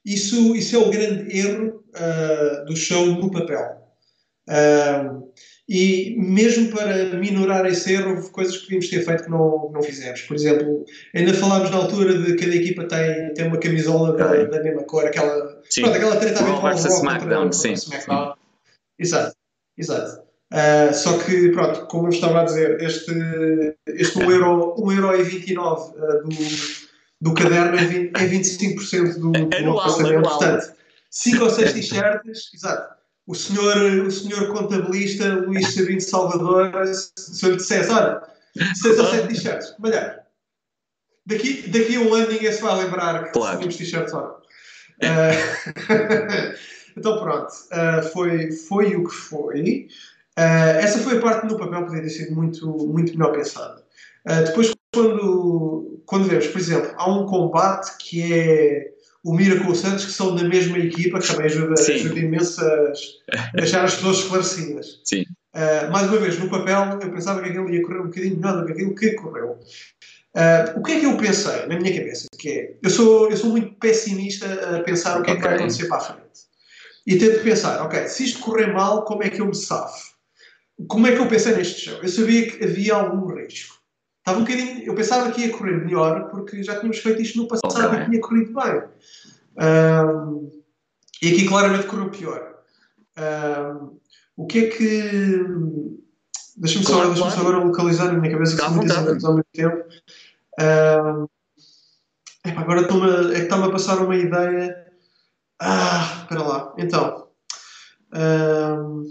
Isso, isso é o grande erro uh, do show no papel. Uh, e mesmo para minorar esse erro, houve coisas que devíamos ter feito que não, não fizemos. Por exemplo, ainda falámos na altura de cada equipa tem, tem uma camisola da, da mesma cor, aquela, sim. pronto, aquela treta Raw versus SmackDown, sim. SmackDown. Exato, exato. Uh, só que, pronto, como eu estava a dizer, este, este 1,29€ euro, 1 euro e 29, uh, do, do caderno é, 20, é 25% do, do anual, anual. Portanto, 5 ou 6 t-shirts, exato. O senhor, o senhor contabilista Luís Sabino Salvador, se eu lhe dissesse, olha, 6 ou 7 t-shirts, melhor. Daqui, daqui a um ano ninguém se vai lembrar que claro. tínhamos t-shirts ou não. Uh, então pronto, uh, foi, foi o que foi. Uh, essa foi a parte no papel que podia ter sido muito, muito melhor pensada. depois, quando, quando vemos, por exemplo, há um combate que é o Mira com o Santos, que são da mesma equipa, que também ajuda, ajuda imenso a deixar as pessoas esclarecidas. Sim. Uh, mais uma vez, no papel, eu pensava que aquilo ia correr um bocadinho melhor do que aquilo que correu. Uh, o que é que eu pensei na minha cabeça? Que é, eu sou, eu sou muito pessimista a pensar o que okay. é que vai acontecer para a frente. E tento pensar, ok, se isto correr mal, como é que eu me safo? Como é que eu pensei neste show? Eu sabia que havia algum risco. Estava um bocadinho, eu pensava que ia correr melhor, porque já tínhamos feito isto no passado okay. e tinha corrido bem. Um, e aqui claramente correu pior. Um, o que é que. Deixa-me só, claro, deixa agora localizar na minha cabeça que são muitas ideias ao mesmo tempo. Um, agora é que está-me a passar uma ideia. Ah, espera lá. Então. Um,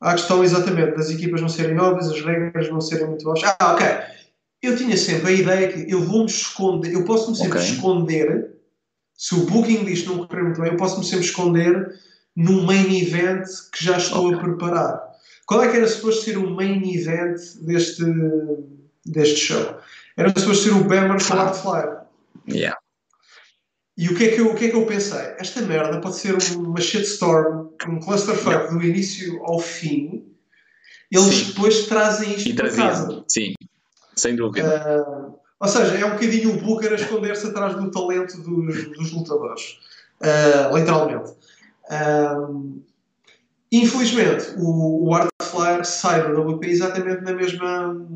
há a questão exatamente das equipas não serem novas, as regras não serem muito boas. Ah, ok. Eu tinha sempre a ideia que eu vou-me esconder, eu posso-me sempre okay. esconder se o booking disto não correr muito bem, eu posso-me sempre esconder num main event que já estou okay. a preparar. Qual é que era suposto ser o main event deste, deste show? Era suposto ser o Bammer com o Art Flyer. Yeah. E o que, é que eu, o que é que eu pensei? Esta merda pode ser uma shitstorm, um clusterfuck yeah. do início ao fim. Eles Sim. depois trazem isto e para casa. Sim, sem dúvida. Uh, ou seja, é um bocadinho o Booker a esconder-se atrás do talento dos, dos lutadores. Uh, literalmente. Um, infelizmente, o, o Art Flyer sai da WP exatamente na mesma,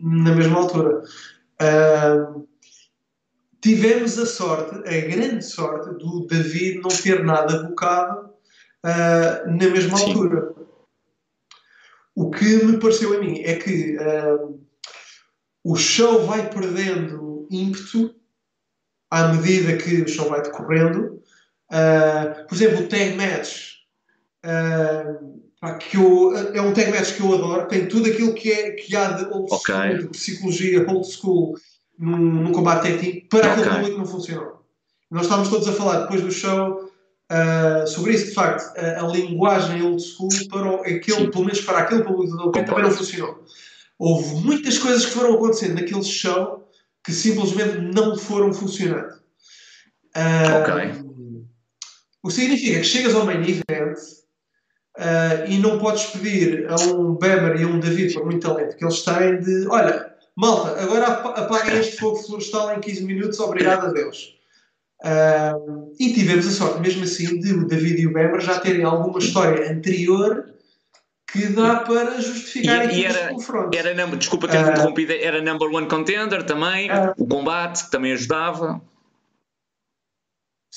na mesma altura. Uh, tivemos a sorte, a grande sorte, do David não ter nada bocado uh, na mesma Sim. altura. O que me pareceu a mim é que uh, o show vai perdendo ímpeto à medida que o show vai decorrendo. Uh, por exemplo, o tag match uh, que eu, é um tag match que eu adoro, tem tudo aquilo que, é, que há de old okay. school, de psicologia old school num, num combate tag team, para okay. aquele público que não funcionou. Nós estávamos todos a falar depois do show uh, sobre isso, de facto, a, a, linguagem old school para aquele, pelo menos para aquele público que também não funcionou houve muitas coisas que foram acontecendo naquele show que simplesmente não foram funcionando. Uh, ok. O que significa que chegas ao main event Uh, e não podes pedir a um Bemer e a um David, por muito talento que eles têm, de olha, malta, agora apaguem este fogo florestal em 15 minutos, obrigado a Deus. Uh, e tivemos a sorte, mesmo assim, de o David e o Bemer já terem alguma história anterior que dá para justificar e, e era, confronto. Era, number, desculpa ter uh, interrompido, era number one contender também, uh, o combate que também ajudava.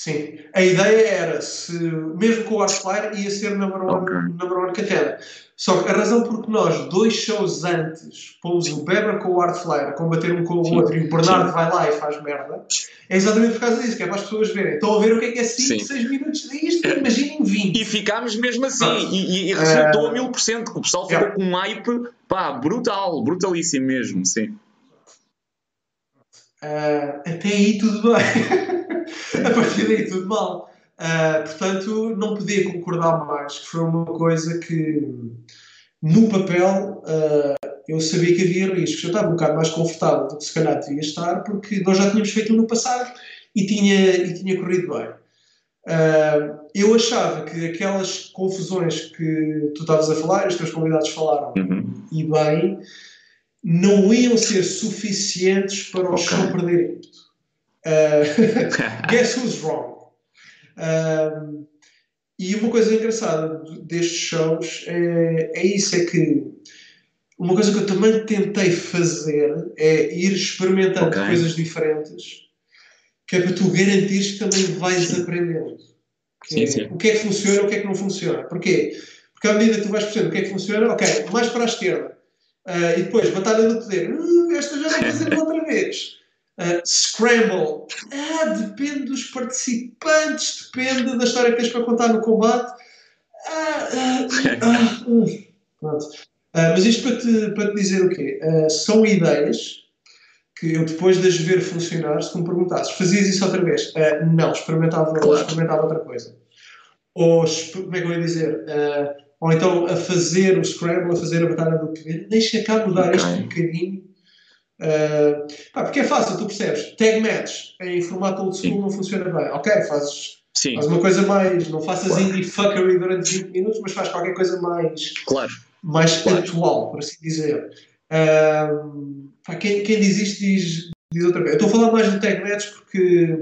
Sim, a ideia era, se, mesmo com o Artfire, ia ser number one, okay. number one contender. Só que a razão por que nós, dois shows antes, pomos o Weber com o Artflyer a combater um com o outro e o Bernardo Sim. vai lá e faz merda, é exatamente por causa disso, que é para as pessoas verem. Estão a ver o que é que é 5, 6 minutos disto, imaginem 20. E ficámos mesmo assim, e, e, resultou a mil por cento, o pessoal ficou com um hype, pá, brutal, brutalíssimo mesmo, sim. Uh, até aí tudo bem. a partir daí tudo mal. Uh, portanto, não podia concordar mais, que foi uma coisa que, no papel, uh, eu sabia que havia riscos. Eu estava um bocado mais confortável do que se calhar devia estar, porque nós já tínhamos feito no passado e tinha, e tinha corrido bem. Uh, eu achava que aquelas confusões que tu estavas a falar, os teus convidados falaram, uhum. e bem, não iam ser suficientes para o okay. show perder ímpeto. Uh, guess who's wrong? Uh, e uma coisa engraçada destes shows é, é isso, é que uma coisa que eu também tentei fazer é ir experimentando okay. coisas diferentes, que é para tu garantires que também vais sim. aprendendo. Sim, é, sim. O que é que funciona, o que é que não funciona. Porquê? Porque à medida que tu vais percebendo o que é que funciona, ok, mais para a esquerda. Uh, e depois, batalha do poder. Uh, esta já vou fazer outra vez. Uh, scramble. Ah, depende dos participantes, depende da história que tens para contar no combate. Ah, ah, ah, pronto. mas isto para te, para te dizer o quê? são ideias que eu depois de as ver funcionar, se tu me perguntasses, fazias isso outra vez? não, experimentava, claro. experimentava outra coisa. Ou, como é que eu ia dizer? ou então a fazer o scramble, a fazer a batalha do poder, deixa cá mudar okay. este bocadinho Uh, pá, porque é fácil, tu percebes. Tag match em formato old school Sim. não funciona bem. Ok, fazes, fazes uma coisa mais. Não faças claro. indie fuckery durante 20 minutos, mas faz qualquer coisa mais. Claro. Mais claro. atual, por assim dizer. Uh, pá, quem, quem diz isto diz, diz outra vez. Eu estou a falar mais do tag match porque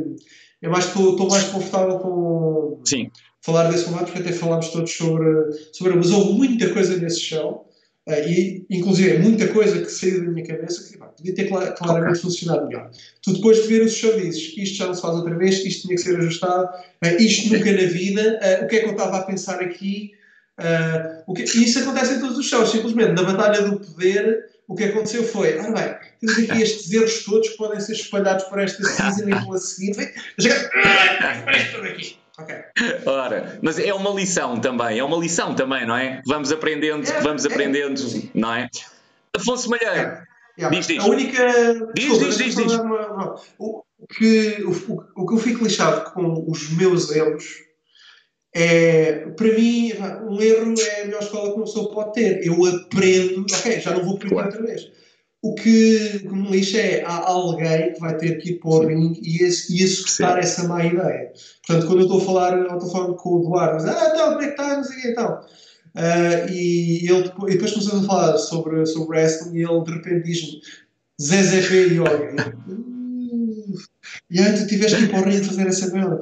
é mais, estou, estou mais confortável com. Sim. Falar desse formato, porque até falámos todos sobre, sobre. Mas houve muita coisa nesse show e, inclusive, muita coisa que saiu da minha cabeça que pá, podia ter clar, claramente okay. funcionado melhor. Tu depois de ver o show dizes isto já não se faz outra vez, isto tinha que ser ajustado, uh, isto nunca na vida, uh, o que é que eu estava a pensar aqui? o que, e isso acontece em todos os shows, simplesmente na Batalha do Poder. O que aconteceu foi, ora bem, temos aqui estes erros todos que podem ser espalhados por esta season e pela seguinte. Vem, chegar, tudo aqui. Okay. Ora, mas é uma lição também, é uma lição também, não é? Vamos aprendendo, é, vamos é. aprendendo, não é? Afonso Malheiro, é, diz, diz. A única. Diz, diz, diz, diz. O, que, o, o, que eu fico lixado com os meus erros é, para mim, um erro é a melhor escola que uma pessoa pode ter. Eu aprendo, ok, já não vou aprender outra vez o que, o que me lixa é há alguém que vai ter que ir para o ringue e, e executar essa má ideia. Portanto, quando eu estou a falar ao telefone com o Eduardo, ah, então, como é que está? Não sei o que então. Uh, e, ele, e depois começamos a falar sobre, sobre wrestling e ele de repente diz-me ZZP Yoga. E aí tu tiveste que ir para o ringue fazer essa merda.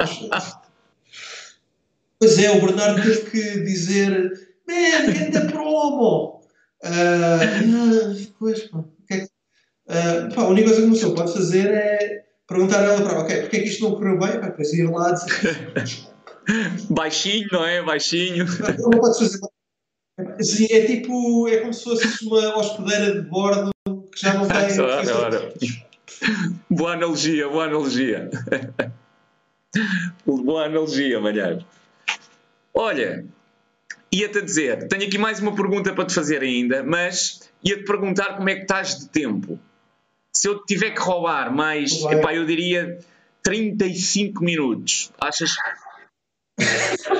Pois é, o Bernardo teve que dizer: Man, grande promo! Uh, pois, pá. Uh, pá, a única coisa que uma pessoa pode fazer é perguntar a ela para ok, porque é que isto não correu bem? Pá, depois ir lá dizer. Baixinho, não é? Baixinho. Não, não podes fazer. Sim, é tipo, é como se fosse uma hospedeira de bordo que já não tem. ora, ora. Boa analogia, boa analogia. boa analogia, Malheiro. Olha, ia-te a dizer, tenho aqui mais uma pergunta para te fazer ainda, mas ia-te perguntar como é que estás de tempo se eu tiver que roubar mais, epá, eu diria 35 minutos. Achas?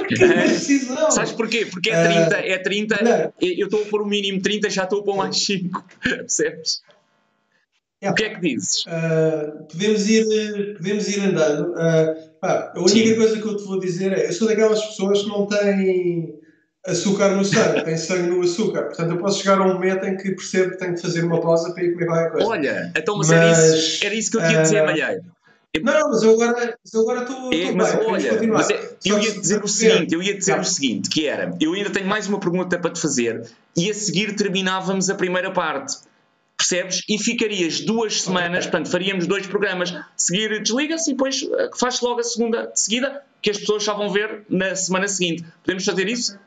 que! Sabes porquê? Porque é 30, uh, é 30, não. eu estou a pôr o mínimo 30, já estou a pôr mais 5. Percebes? É. O que é que dizes? Uh, podemos, ir, podemos ir andando. Uh, pá, a única Sim. coisa que eu te vou dizer é: eu sou daquelas pessoas que não têm açúcar no sangue, tem sangue no açúcar. Portanto, eu posso chegar a um momento em que percebo que tenho que fazer uma pausa para ir comer qualquer coisa. Olha, então, mas, mas era, isso, era isso que eu tinha uh, dizer, Malheiro. Não, mas eu agora, mas eu agora estou. É, mas bem, olha, mas é, eu ia dizer o seguinte, eu ia dizer o seguinte, que era, eu ainda tenho mais uma pergunta para te fazer e a seguir terminávamos a primeira parte. Percebes? E ficarias duas semanas, okay. portanto, faríamos dois programas. Seguir, desliga-se e depois eh, faz logo a segunda de seguida, que as pessoas já vão ver na semana seguinte. Podemos fazer isso?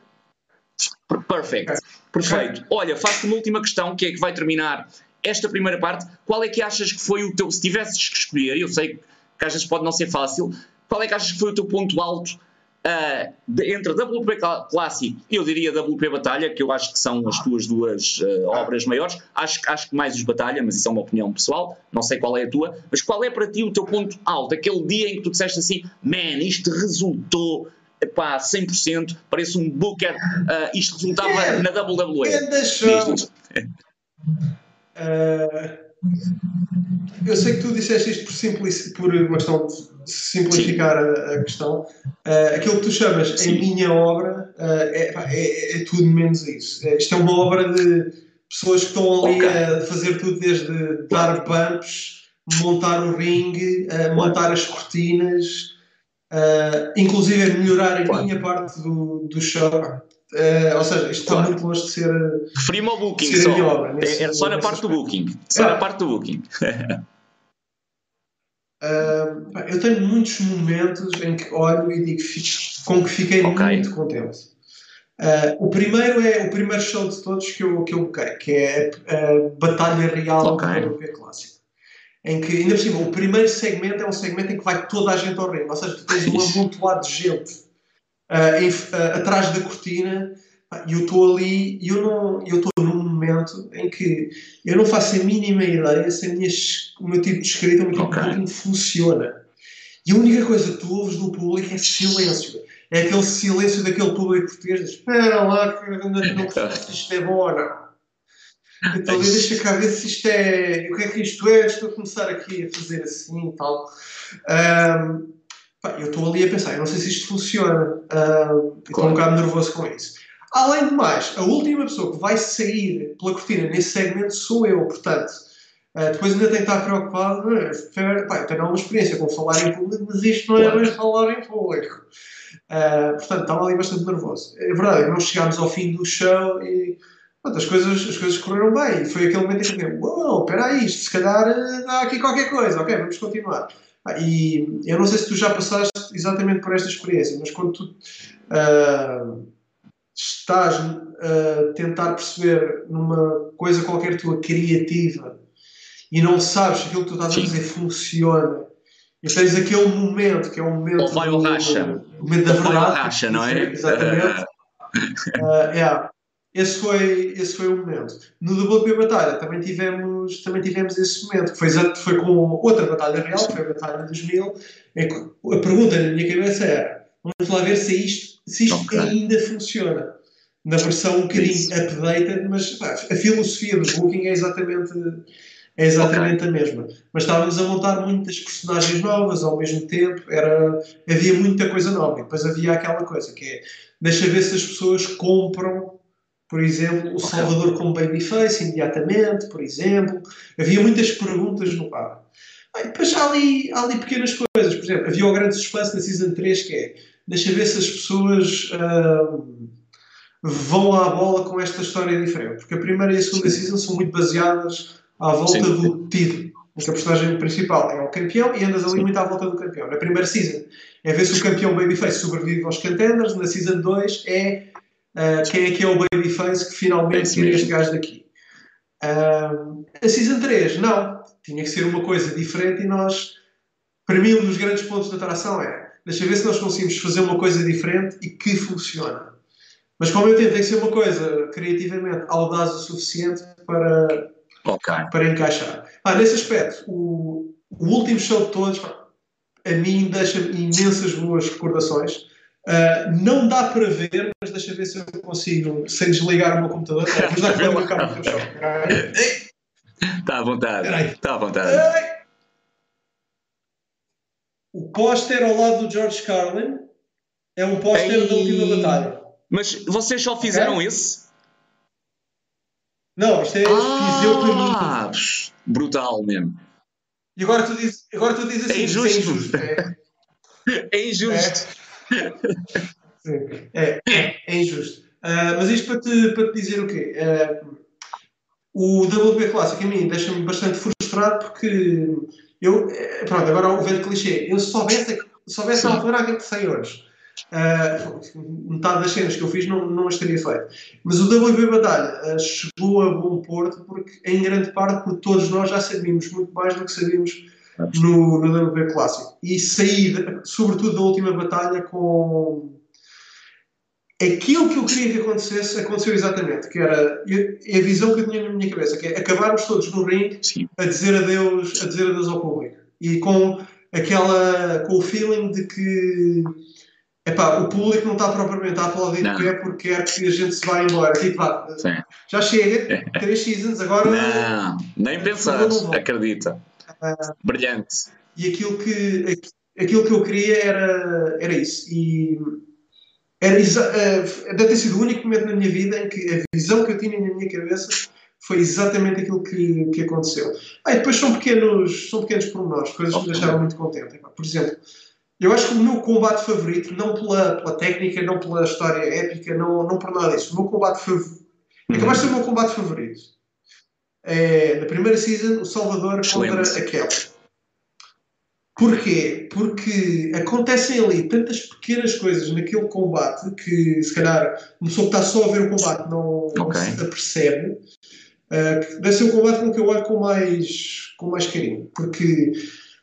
Perfect. Okay. Perfeito. Olha, faço uma última questão, que é que vai terminar esta primeira parte. Qual é que achas que foi o teu. Se tivesses que escolher, eu sei que às vezes pode não ser fácil, qual é que achas que foi o teu ponto alto Uh, de, entre WP Clássico e eu diria WP Batalha, que eu acho que são as tuas duas uh, obras maiores, acho, acho que mais os Batalha, mas isso é uma opinião pessoal, não sei qual é a tua, mas qual é para ti o teu ponto alto, aquele dia em que tu disseste assim, man, isto resultou pá, 100%, parece um booker, uh, isto resultava é, na WWE. É uh, eu sei que tu disseste isto por, simplic, por uma questão de simplificar a, a, questão. Uh, aquilo que tu chamas Sim. a minha obra uh, é, é, é, tudo menos isso. É, isto é uma obra de pessoas que estão ali okay. a fazer tudo desde dar bumps, montar o ringue, montar as cortinas, uh, inclusive melhorar a minha parte do, do show. Uh, ou seja, isto está muito longe de ser. Referi-me ao booking só. Obra, nesse, Era só na parte aspecto. do booking. Só é. na parte do booking. uh, eu tenho muitos momentos em que olho e digo com que fiquei okay. muito contente. Uh, o primeiro é o primeiro show de todos que eu, que eu que é a, Batalha Real okay. do Europeu Clássico. Em que, ainda por cima, o primeiro segmento é um segmento em que vai toda a gente ao ringue, ou seja, tu tens um amontoado de gente uh, em, uh, atrás da cortina e eu estou ali e eu não eu estou num momento em que eu não faço a mínima ideia se a minha, o meu tipo de escrita, o meu tipo okay. de funciona. E a única coisa que tu ouves do público é silêncio. É aquele silêncio daquele público português. Espera lá que não se isto é bom ou não. Então deixa cá ver se isto é. O que é que isto é? Estou a começar aqui a fazer assim e tal. Um, eu estou ali a pensar, eu não sei se isto funciona. Estou um bocado nervoso com isso. Além de mais, a última pessoa que vai sair pela cortina nesse segmento sou eu, portanto, uh, depois ainda tenho que estar preocupado. Uh, pá, eu tenho alguma experiência com falar em público, mas isto não é bem falar em público. Uh, portanto, estava ali bastante nervoso. É verdade, nós chegámos ao fim do show e pronto, as, coisas, as coisas correram bem. E foi aquele momento em que eu uau, espera aí, se calhar há aqui qualquer coisa, ok, vamos continuar. Ah, e eu não sei se tu já passaste exatamente por esta experiência, mas quando tu uh, estás a tentar perceber numa coisa qualquer tua criativa e não sabes se aquilo que tu estás a fazer funciona e tens aquele momento que é o momento. Ou vai o racha. O momento da verdade. Vai o racha, não é? Exatamente. uh, yeah esse foi, esse foi o momento. No WP Batalha também tivemos, também tivemos esse momento, que foi, foi com outra batalha real, que foi a Batalha dos Mil, em que a pergunta na minha cabeça era: vamos lá ver se isto, se isto okay. ainda funciona. Na versão um bocadinho updated, mas pá, a filosofia do Booking é exatamente, é exatamente okay. a mesma. Mas estávamos a montar muitas personagens novas ao mesmo tempo, era, havia muita coisa nova. E depois havia aquela coisa que é: deixa ver se as pessoas compram por exemplo, o Salvador como babyface imediatamente, por exemplo. Havia muitas perguntas no par. Ah, depois há ali, há ali pequenas coisas. Por exemplo, havia o grande suspense na Season 3 que é deixa ver se as pessoas uh, vão à bola com esta história diferente. Porque a primeira e a segunda Season são muito baseadas à volta Sim. do título. Em que a personagem principal é o campeão e andas ali Sim. muito à volta do campeão. Na primeira Season é ver se o campeão babyface sobrevive aos contenders. Na Season 2 é Uh, quem é que é o Babyface que finalmente tira este gajo daqui? Uh, a Season 3, não. Tinha que ser uma coisa diferente e nós, para mim, um dos grandes pontos de atração é deixa ver se nós conseguimos fazer uma coisa diferente e que funciona. Mas como eu tento, tem que ser uma coisa criativamente audaz o suficiente para, okay. para encaixar. Ah, nesse aspecto, o, o último show de todos, a mim deixa-me imensas boas recordações. Uh, não dá para ver, mas deixa ver se eu consigo, sem desligar o meu computador. Mas dá para ver chão. Está à vontade. Está à vontade. O póster ao lado do George Carlin é um póster da última batalha. Mas vocês só fizeram okay. esse? Não, isto é ah, fiz eu para mim. Ah, brutal mesmo. E agora tu dizes, agora tu dizes assim, é injusto. É injusto. É, é injusto. É, é, é, é injusto. Uh, mas isto para te, para te dizer o quê? Uh, o WP Clássico a mim deixa-me bastante frustrado porque eu, eh, pronto, agora o velho clichê, eu se soubesse, se soubesse a altura que sei hoje, uh, metade das cenas que eu fiz não, não as teria feito. Mas o WP Batalha uh, chegou a bom porto porque, em grande parte, porque todos nós já sabíamos muito mais do que sabíamos no, no WP Clássico. E saí, sobretudo, da última batalha com aquilo que eu queria que acontecesse aconteceu exatamente, que era a visão que eu tinha na minha cabeça, que é acabarmos todos no ringue a dizer adeus, a dizer adeus ao público. E com aquela com o feeling de que epá, o público não está propriamente a aplaudir de pé porque quer que a gente se vá embora. Tipo, pá, já chega, três seasons, agora. Não, nem pensar, acredita. Brilhante. E aquilo que, aquilo que eu queria era, era isso. E era uh, deve ter sido o único momento na minha vida em que a visão que eu tinha na minha cabeça foi exatamente aquilo que, que aconteceu. Ah, e depois são pequenos, são pequenos pormenores, coisas que me deixaram muito contente. Por exemplo, eu acho que o meu combate favorito, não pela, pela técnica, não pela história épica, não, não por nada disso, o meu combate favorito, capaz de ser o meu combate favorito. É, na primeira season, o Salvador contra a Kelly. Porquê? Porque acontecem ali tantas pequenas coisas naquele combate que, se calhar, uma pessoa que está só a ver o combate não, okay. não se apercebe. Uh, deve ser um combate com que eu olho com mais, com mais carinho. Porque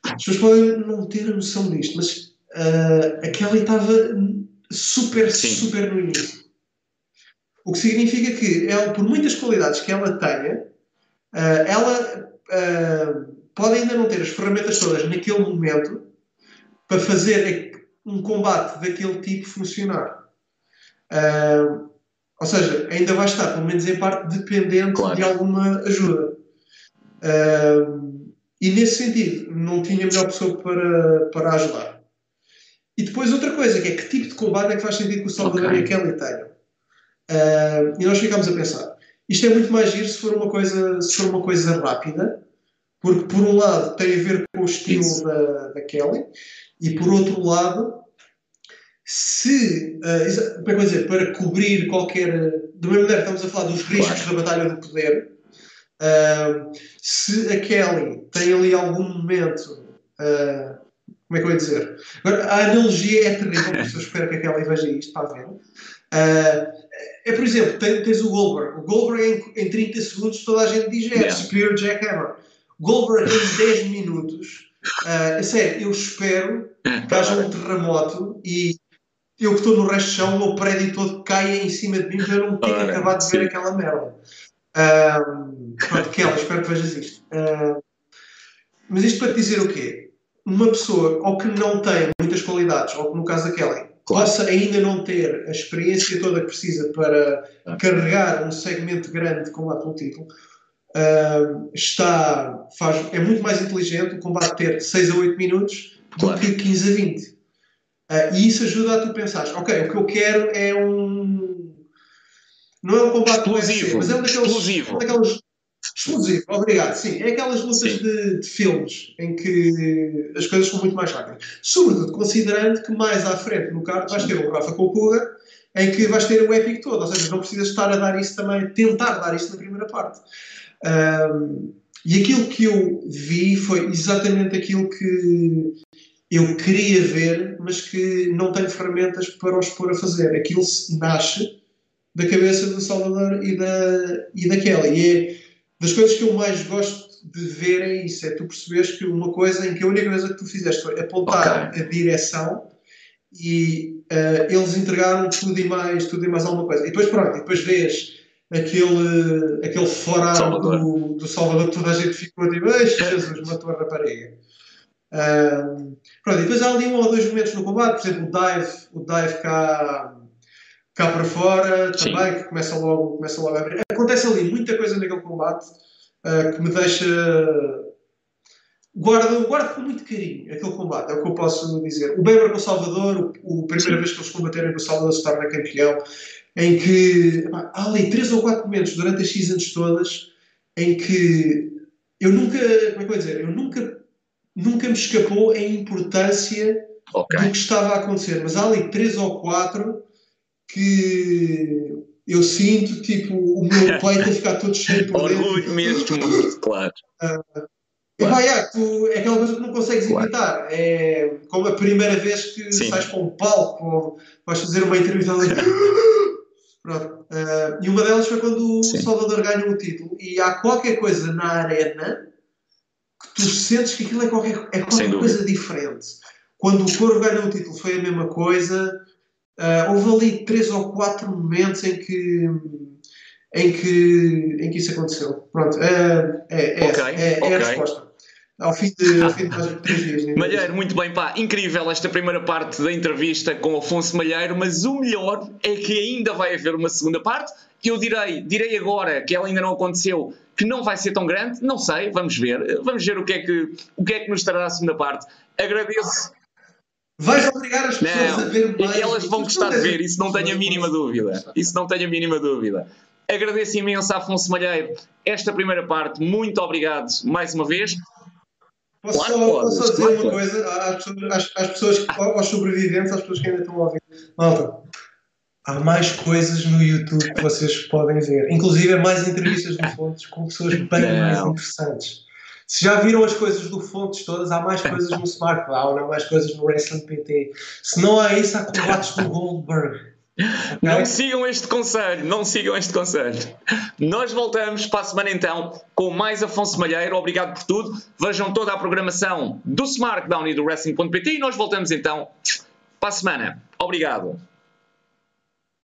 as pessoas podem não ter a noção disto, mas uh, a Kelly estava super, Sim. super no início. O que significa que, ela, por muitas qualidades que ela tenha, ela. Uh, pode ainda não ter as ferramentas todas naquele momento para fazer um combate daquele tipo funcionar. Uh, ou seja, ainda vai estar, pelo menos em parte, dependente claro. de alguma ajuda. Uh, e nesse sentido, não tinha melhor pessoa para, para ajudar. E depois outra coisa, que é que tipo de combate é que faz sentido que o Salvador okay. e a Kelly tenham. Uh, e nós ficámos a pensar. Isto é muito mais giro se for uma coisa, se for uma coisa rápida, porque, por um lado, tem a ver com o estilo da, da Kelly, e por outro lado, se, uh, como é que dizer, para cobrir qualquer. Da mesma maneira, estamos a falar dos riscos claro. da batalha do poder. Uh, se a Kelly tem ali algum momento. Uh, como é que eu ia dizer? Agora, a analogia é terrível, eu espero que a Kelly veja isto para ver. Uh, é, por exemplo, tens, o Goldberg. O Goldberg, em, em 30 segundos, toda a gente diz é yeah. Spear Jackhammer. Goldberg em 10 minutos. Uh, sério, eu espero que haja um terremoto e eu que estou no resto do chão, o meu prédio todo caia em cima de mim para eu não ter acabado de ver aquela merda. Uh, pronto, Kelly, espero que vejas isto. Uh, mas isto para te dizer o quê? Uma pessoa ou que não tem muitas qualidades, ou que no caso da Kelly, claro. possa ainda não ter a experiência toda que precisa para carregar um segmento grande de combate pelo título, uh, está, faz, é muito mais inteligente o combate ter 6 a 8 minutos claro. do que 15 a 20. Uh, ah, e isso ajuda a tu pensar, ok, o que eu quero é um. Não é um combate explosivo, mas é um daqueles. Explosivo. Um daqueles Explosivo, obrigado. Sim, é aquelas lutas de, de, filmes em que as coisas são muito mais rápidas. Sobretudo considerando que mais à frente no card vais ter o Rafa Kokuga em que vais ter o épico todo, ou seja, não precisas estar a dar isso também, tentar dar isso na primeira parte. Um, e aquilo que eu vi foi exatamente aquilo que eu queria ver, mas que não tenho ferramentas para os pôr a fazer. Aquilo nasce da cabeça do Salvador e da, e da Kelly. E é das coisas que eu mais gosto de ver é isso: é tu perceberes que uma coisa em que a única coisa que tu fizeste foi apontar okay. a direção e uh, eles entregaram tudo e mais, tudo e mais alguma coisa. E depois, pronto, e depois vês aquele, aquele fora do, do Salvador que toda a gente ficou tipo, Jesus, matou a rapariga. Um, pronto, e depois há ali um ou dois momentos no combate, por exemplo, o dive, o dive cá, cá para fora também, Sim. que começa logo, começa logo a abrir. Acontece ali muita coisa naquele combate uh, que me deixa. Guardo, guardo com muito carinho aquele combate, é o que eu posso dizer. O Beber com o Salvador, o, a primeira Sim. vez que eles combateram com o Salvador se torna campeão, em que pá, há ali três ou quatro momentos durante as seasons todas em que eu nunca, como é que eu vou dizer, eu nunca, nunca me escapou a importância okay. do que estava a acontecer, mas há ali três ou quatro que eu sinto tipo o meu peito a ficar todo cheio dentro. Orgulho mesmo, claro. Uh, Vai, é, tu, é aquela coisa que não consegues claro. evitar. É como a primeira vez que Sim. sais para um palco ou vais fazer uma entrevista ali. Pronto. Uh, e uma delas foi quando Sim. o Salvador ganhou o título. E há qualquer coisa na arena que tu sentes que aquilo é qualquer, é qualquer coisa diferente. Quando o Coro ganhou o título foi a mesma coisa. Uh, houve ali três ou quatro momentos em que em que, em que isso aconteceu. Pronto, é, é, é, okay, é, é okay. a resposta ao fim de, ao fim de mais três dias. Né? Malheiro, muito bem, pá, incrível esta primeira parte da entrevista com Afonso Malheiro, mas o melhor é que ainda vai haver uma segunda parte. Eu direi, direi agora que ela ainda não aconteceu, que não vai ser tão grande, não sei, vamos ver, vamos ver o que é que, o que, é que nos trará a segunda parte. Agradeço. Vais obrigar as pessoas não, a ver mais. Elas vão gostar de ver, isso não tenho a mínima dúvida. Isso não tenho a mínima dúvida. Agradeço imenso a Afonso Malheiro esta primeira parte. Muito obrigado mais uma vez. Posso, claro, só, posso dizer claro, uma coisa às, às, pessoas, aos sobreviventes, às pessoas que ainda estão a ouvir. Malta, há mais coisas no YouTube que vocês podem ver. Inclusive mais entrevistas do Fontes com pessoas bem mais interessantes. Se já viram as coisas do Fontes todas, há mais coisas no SmartCloud, há mais coisas no Wrestling PT. Se não há isso, há combates do Goldberg. Okay. Não sigam este conselho, não sigam este conselho. Nós voltamos para a semana então com mais Afonso Malheiro. Obrigado por tudo. Vejam toda a programação do SmackDown e do Wrestling.pt e nós voltamos então para a semana. Obrigado.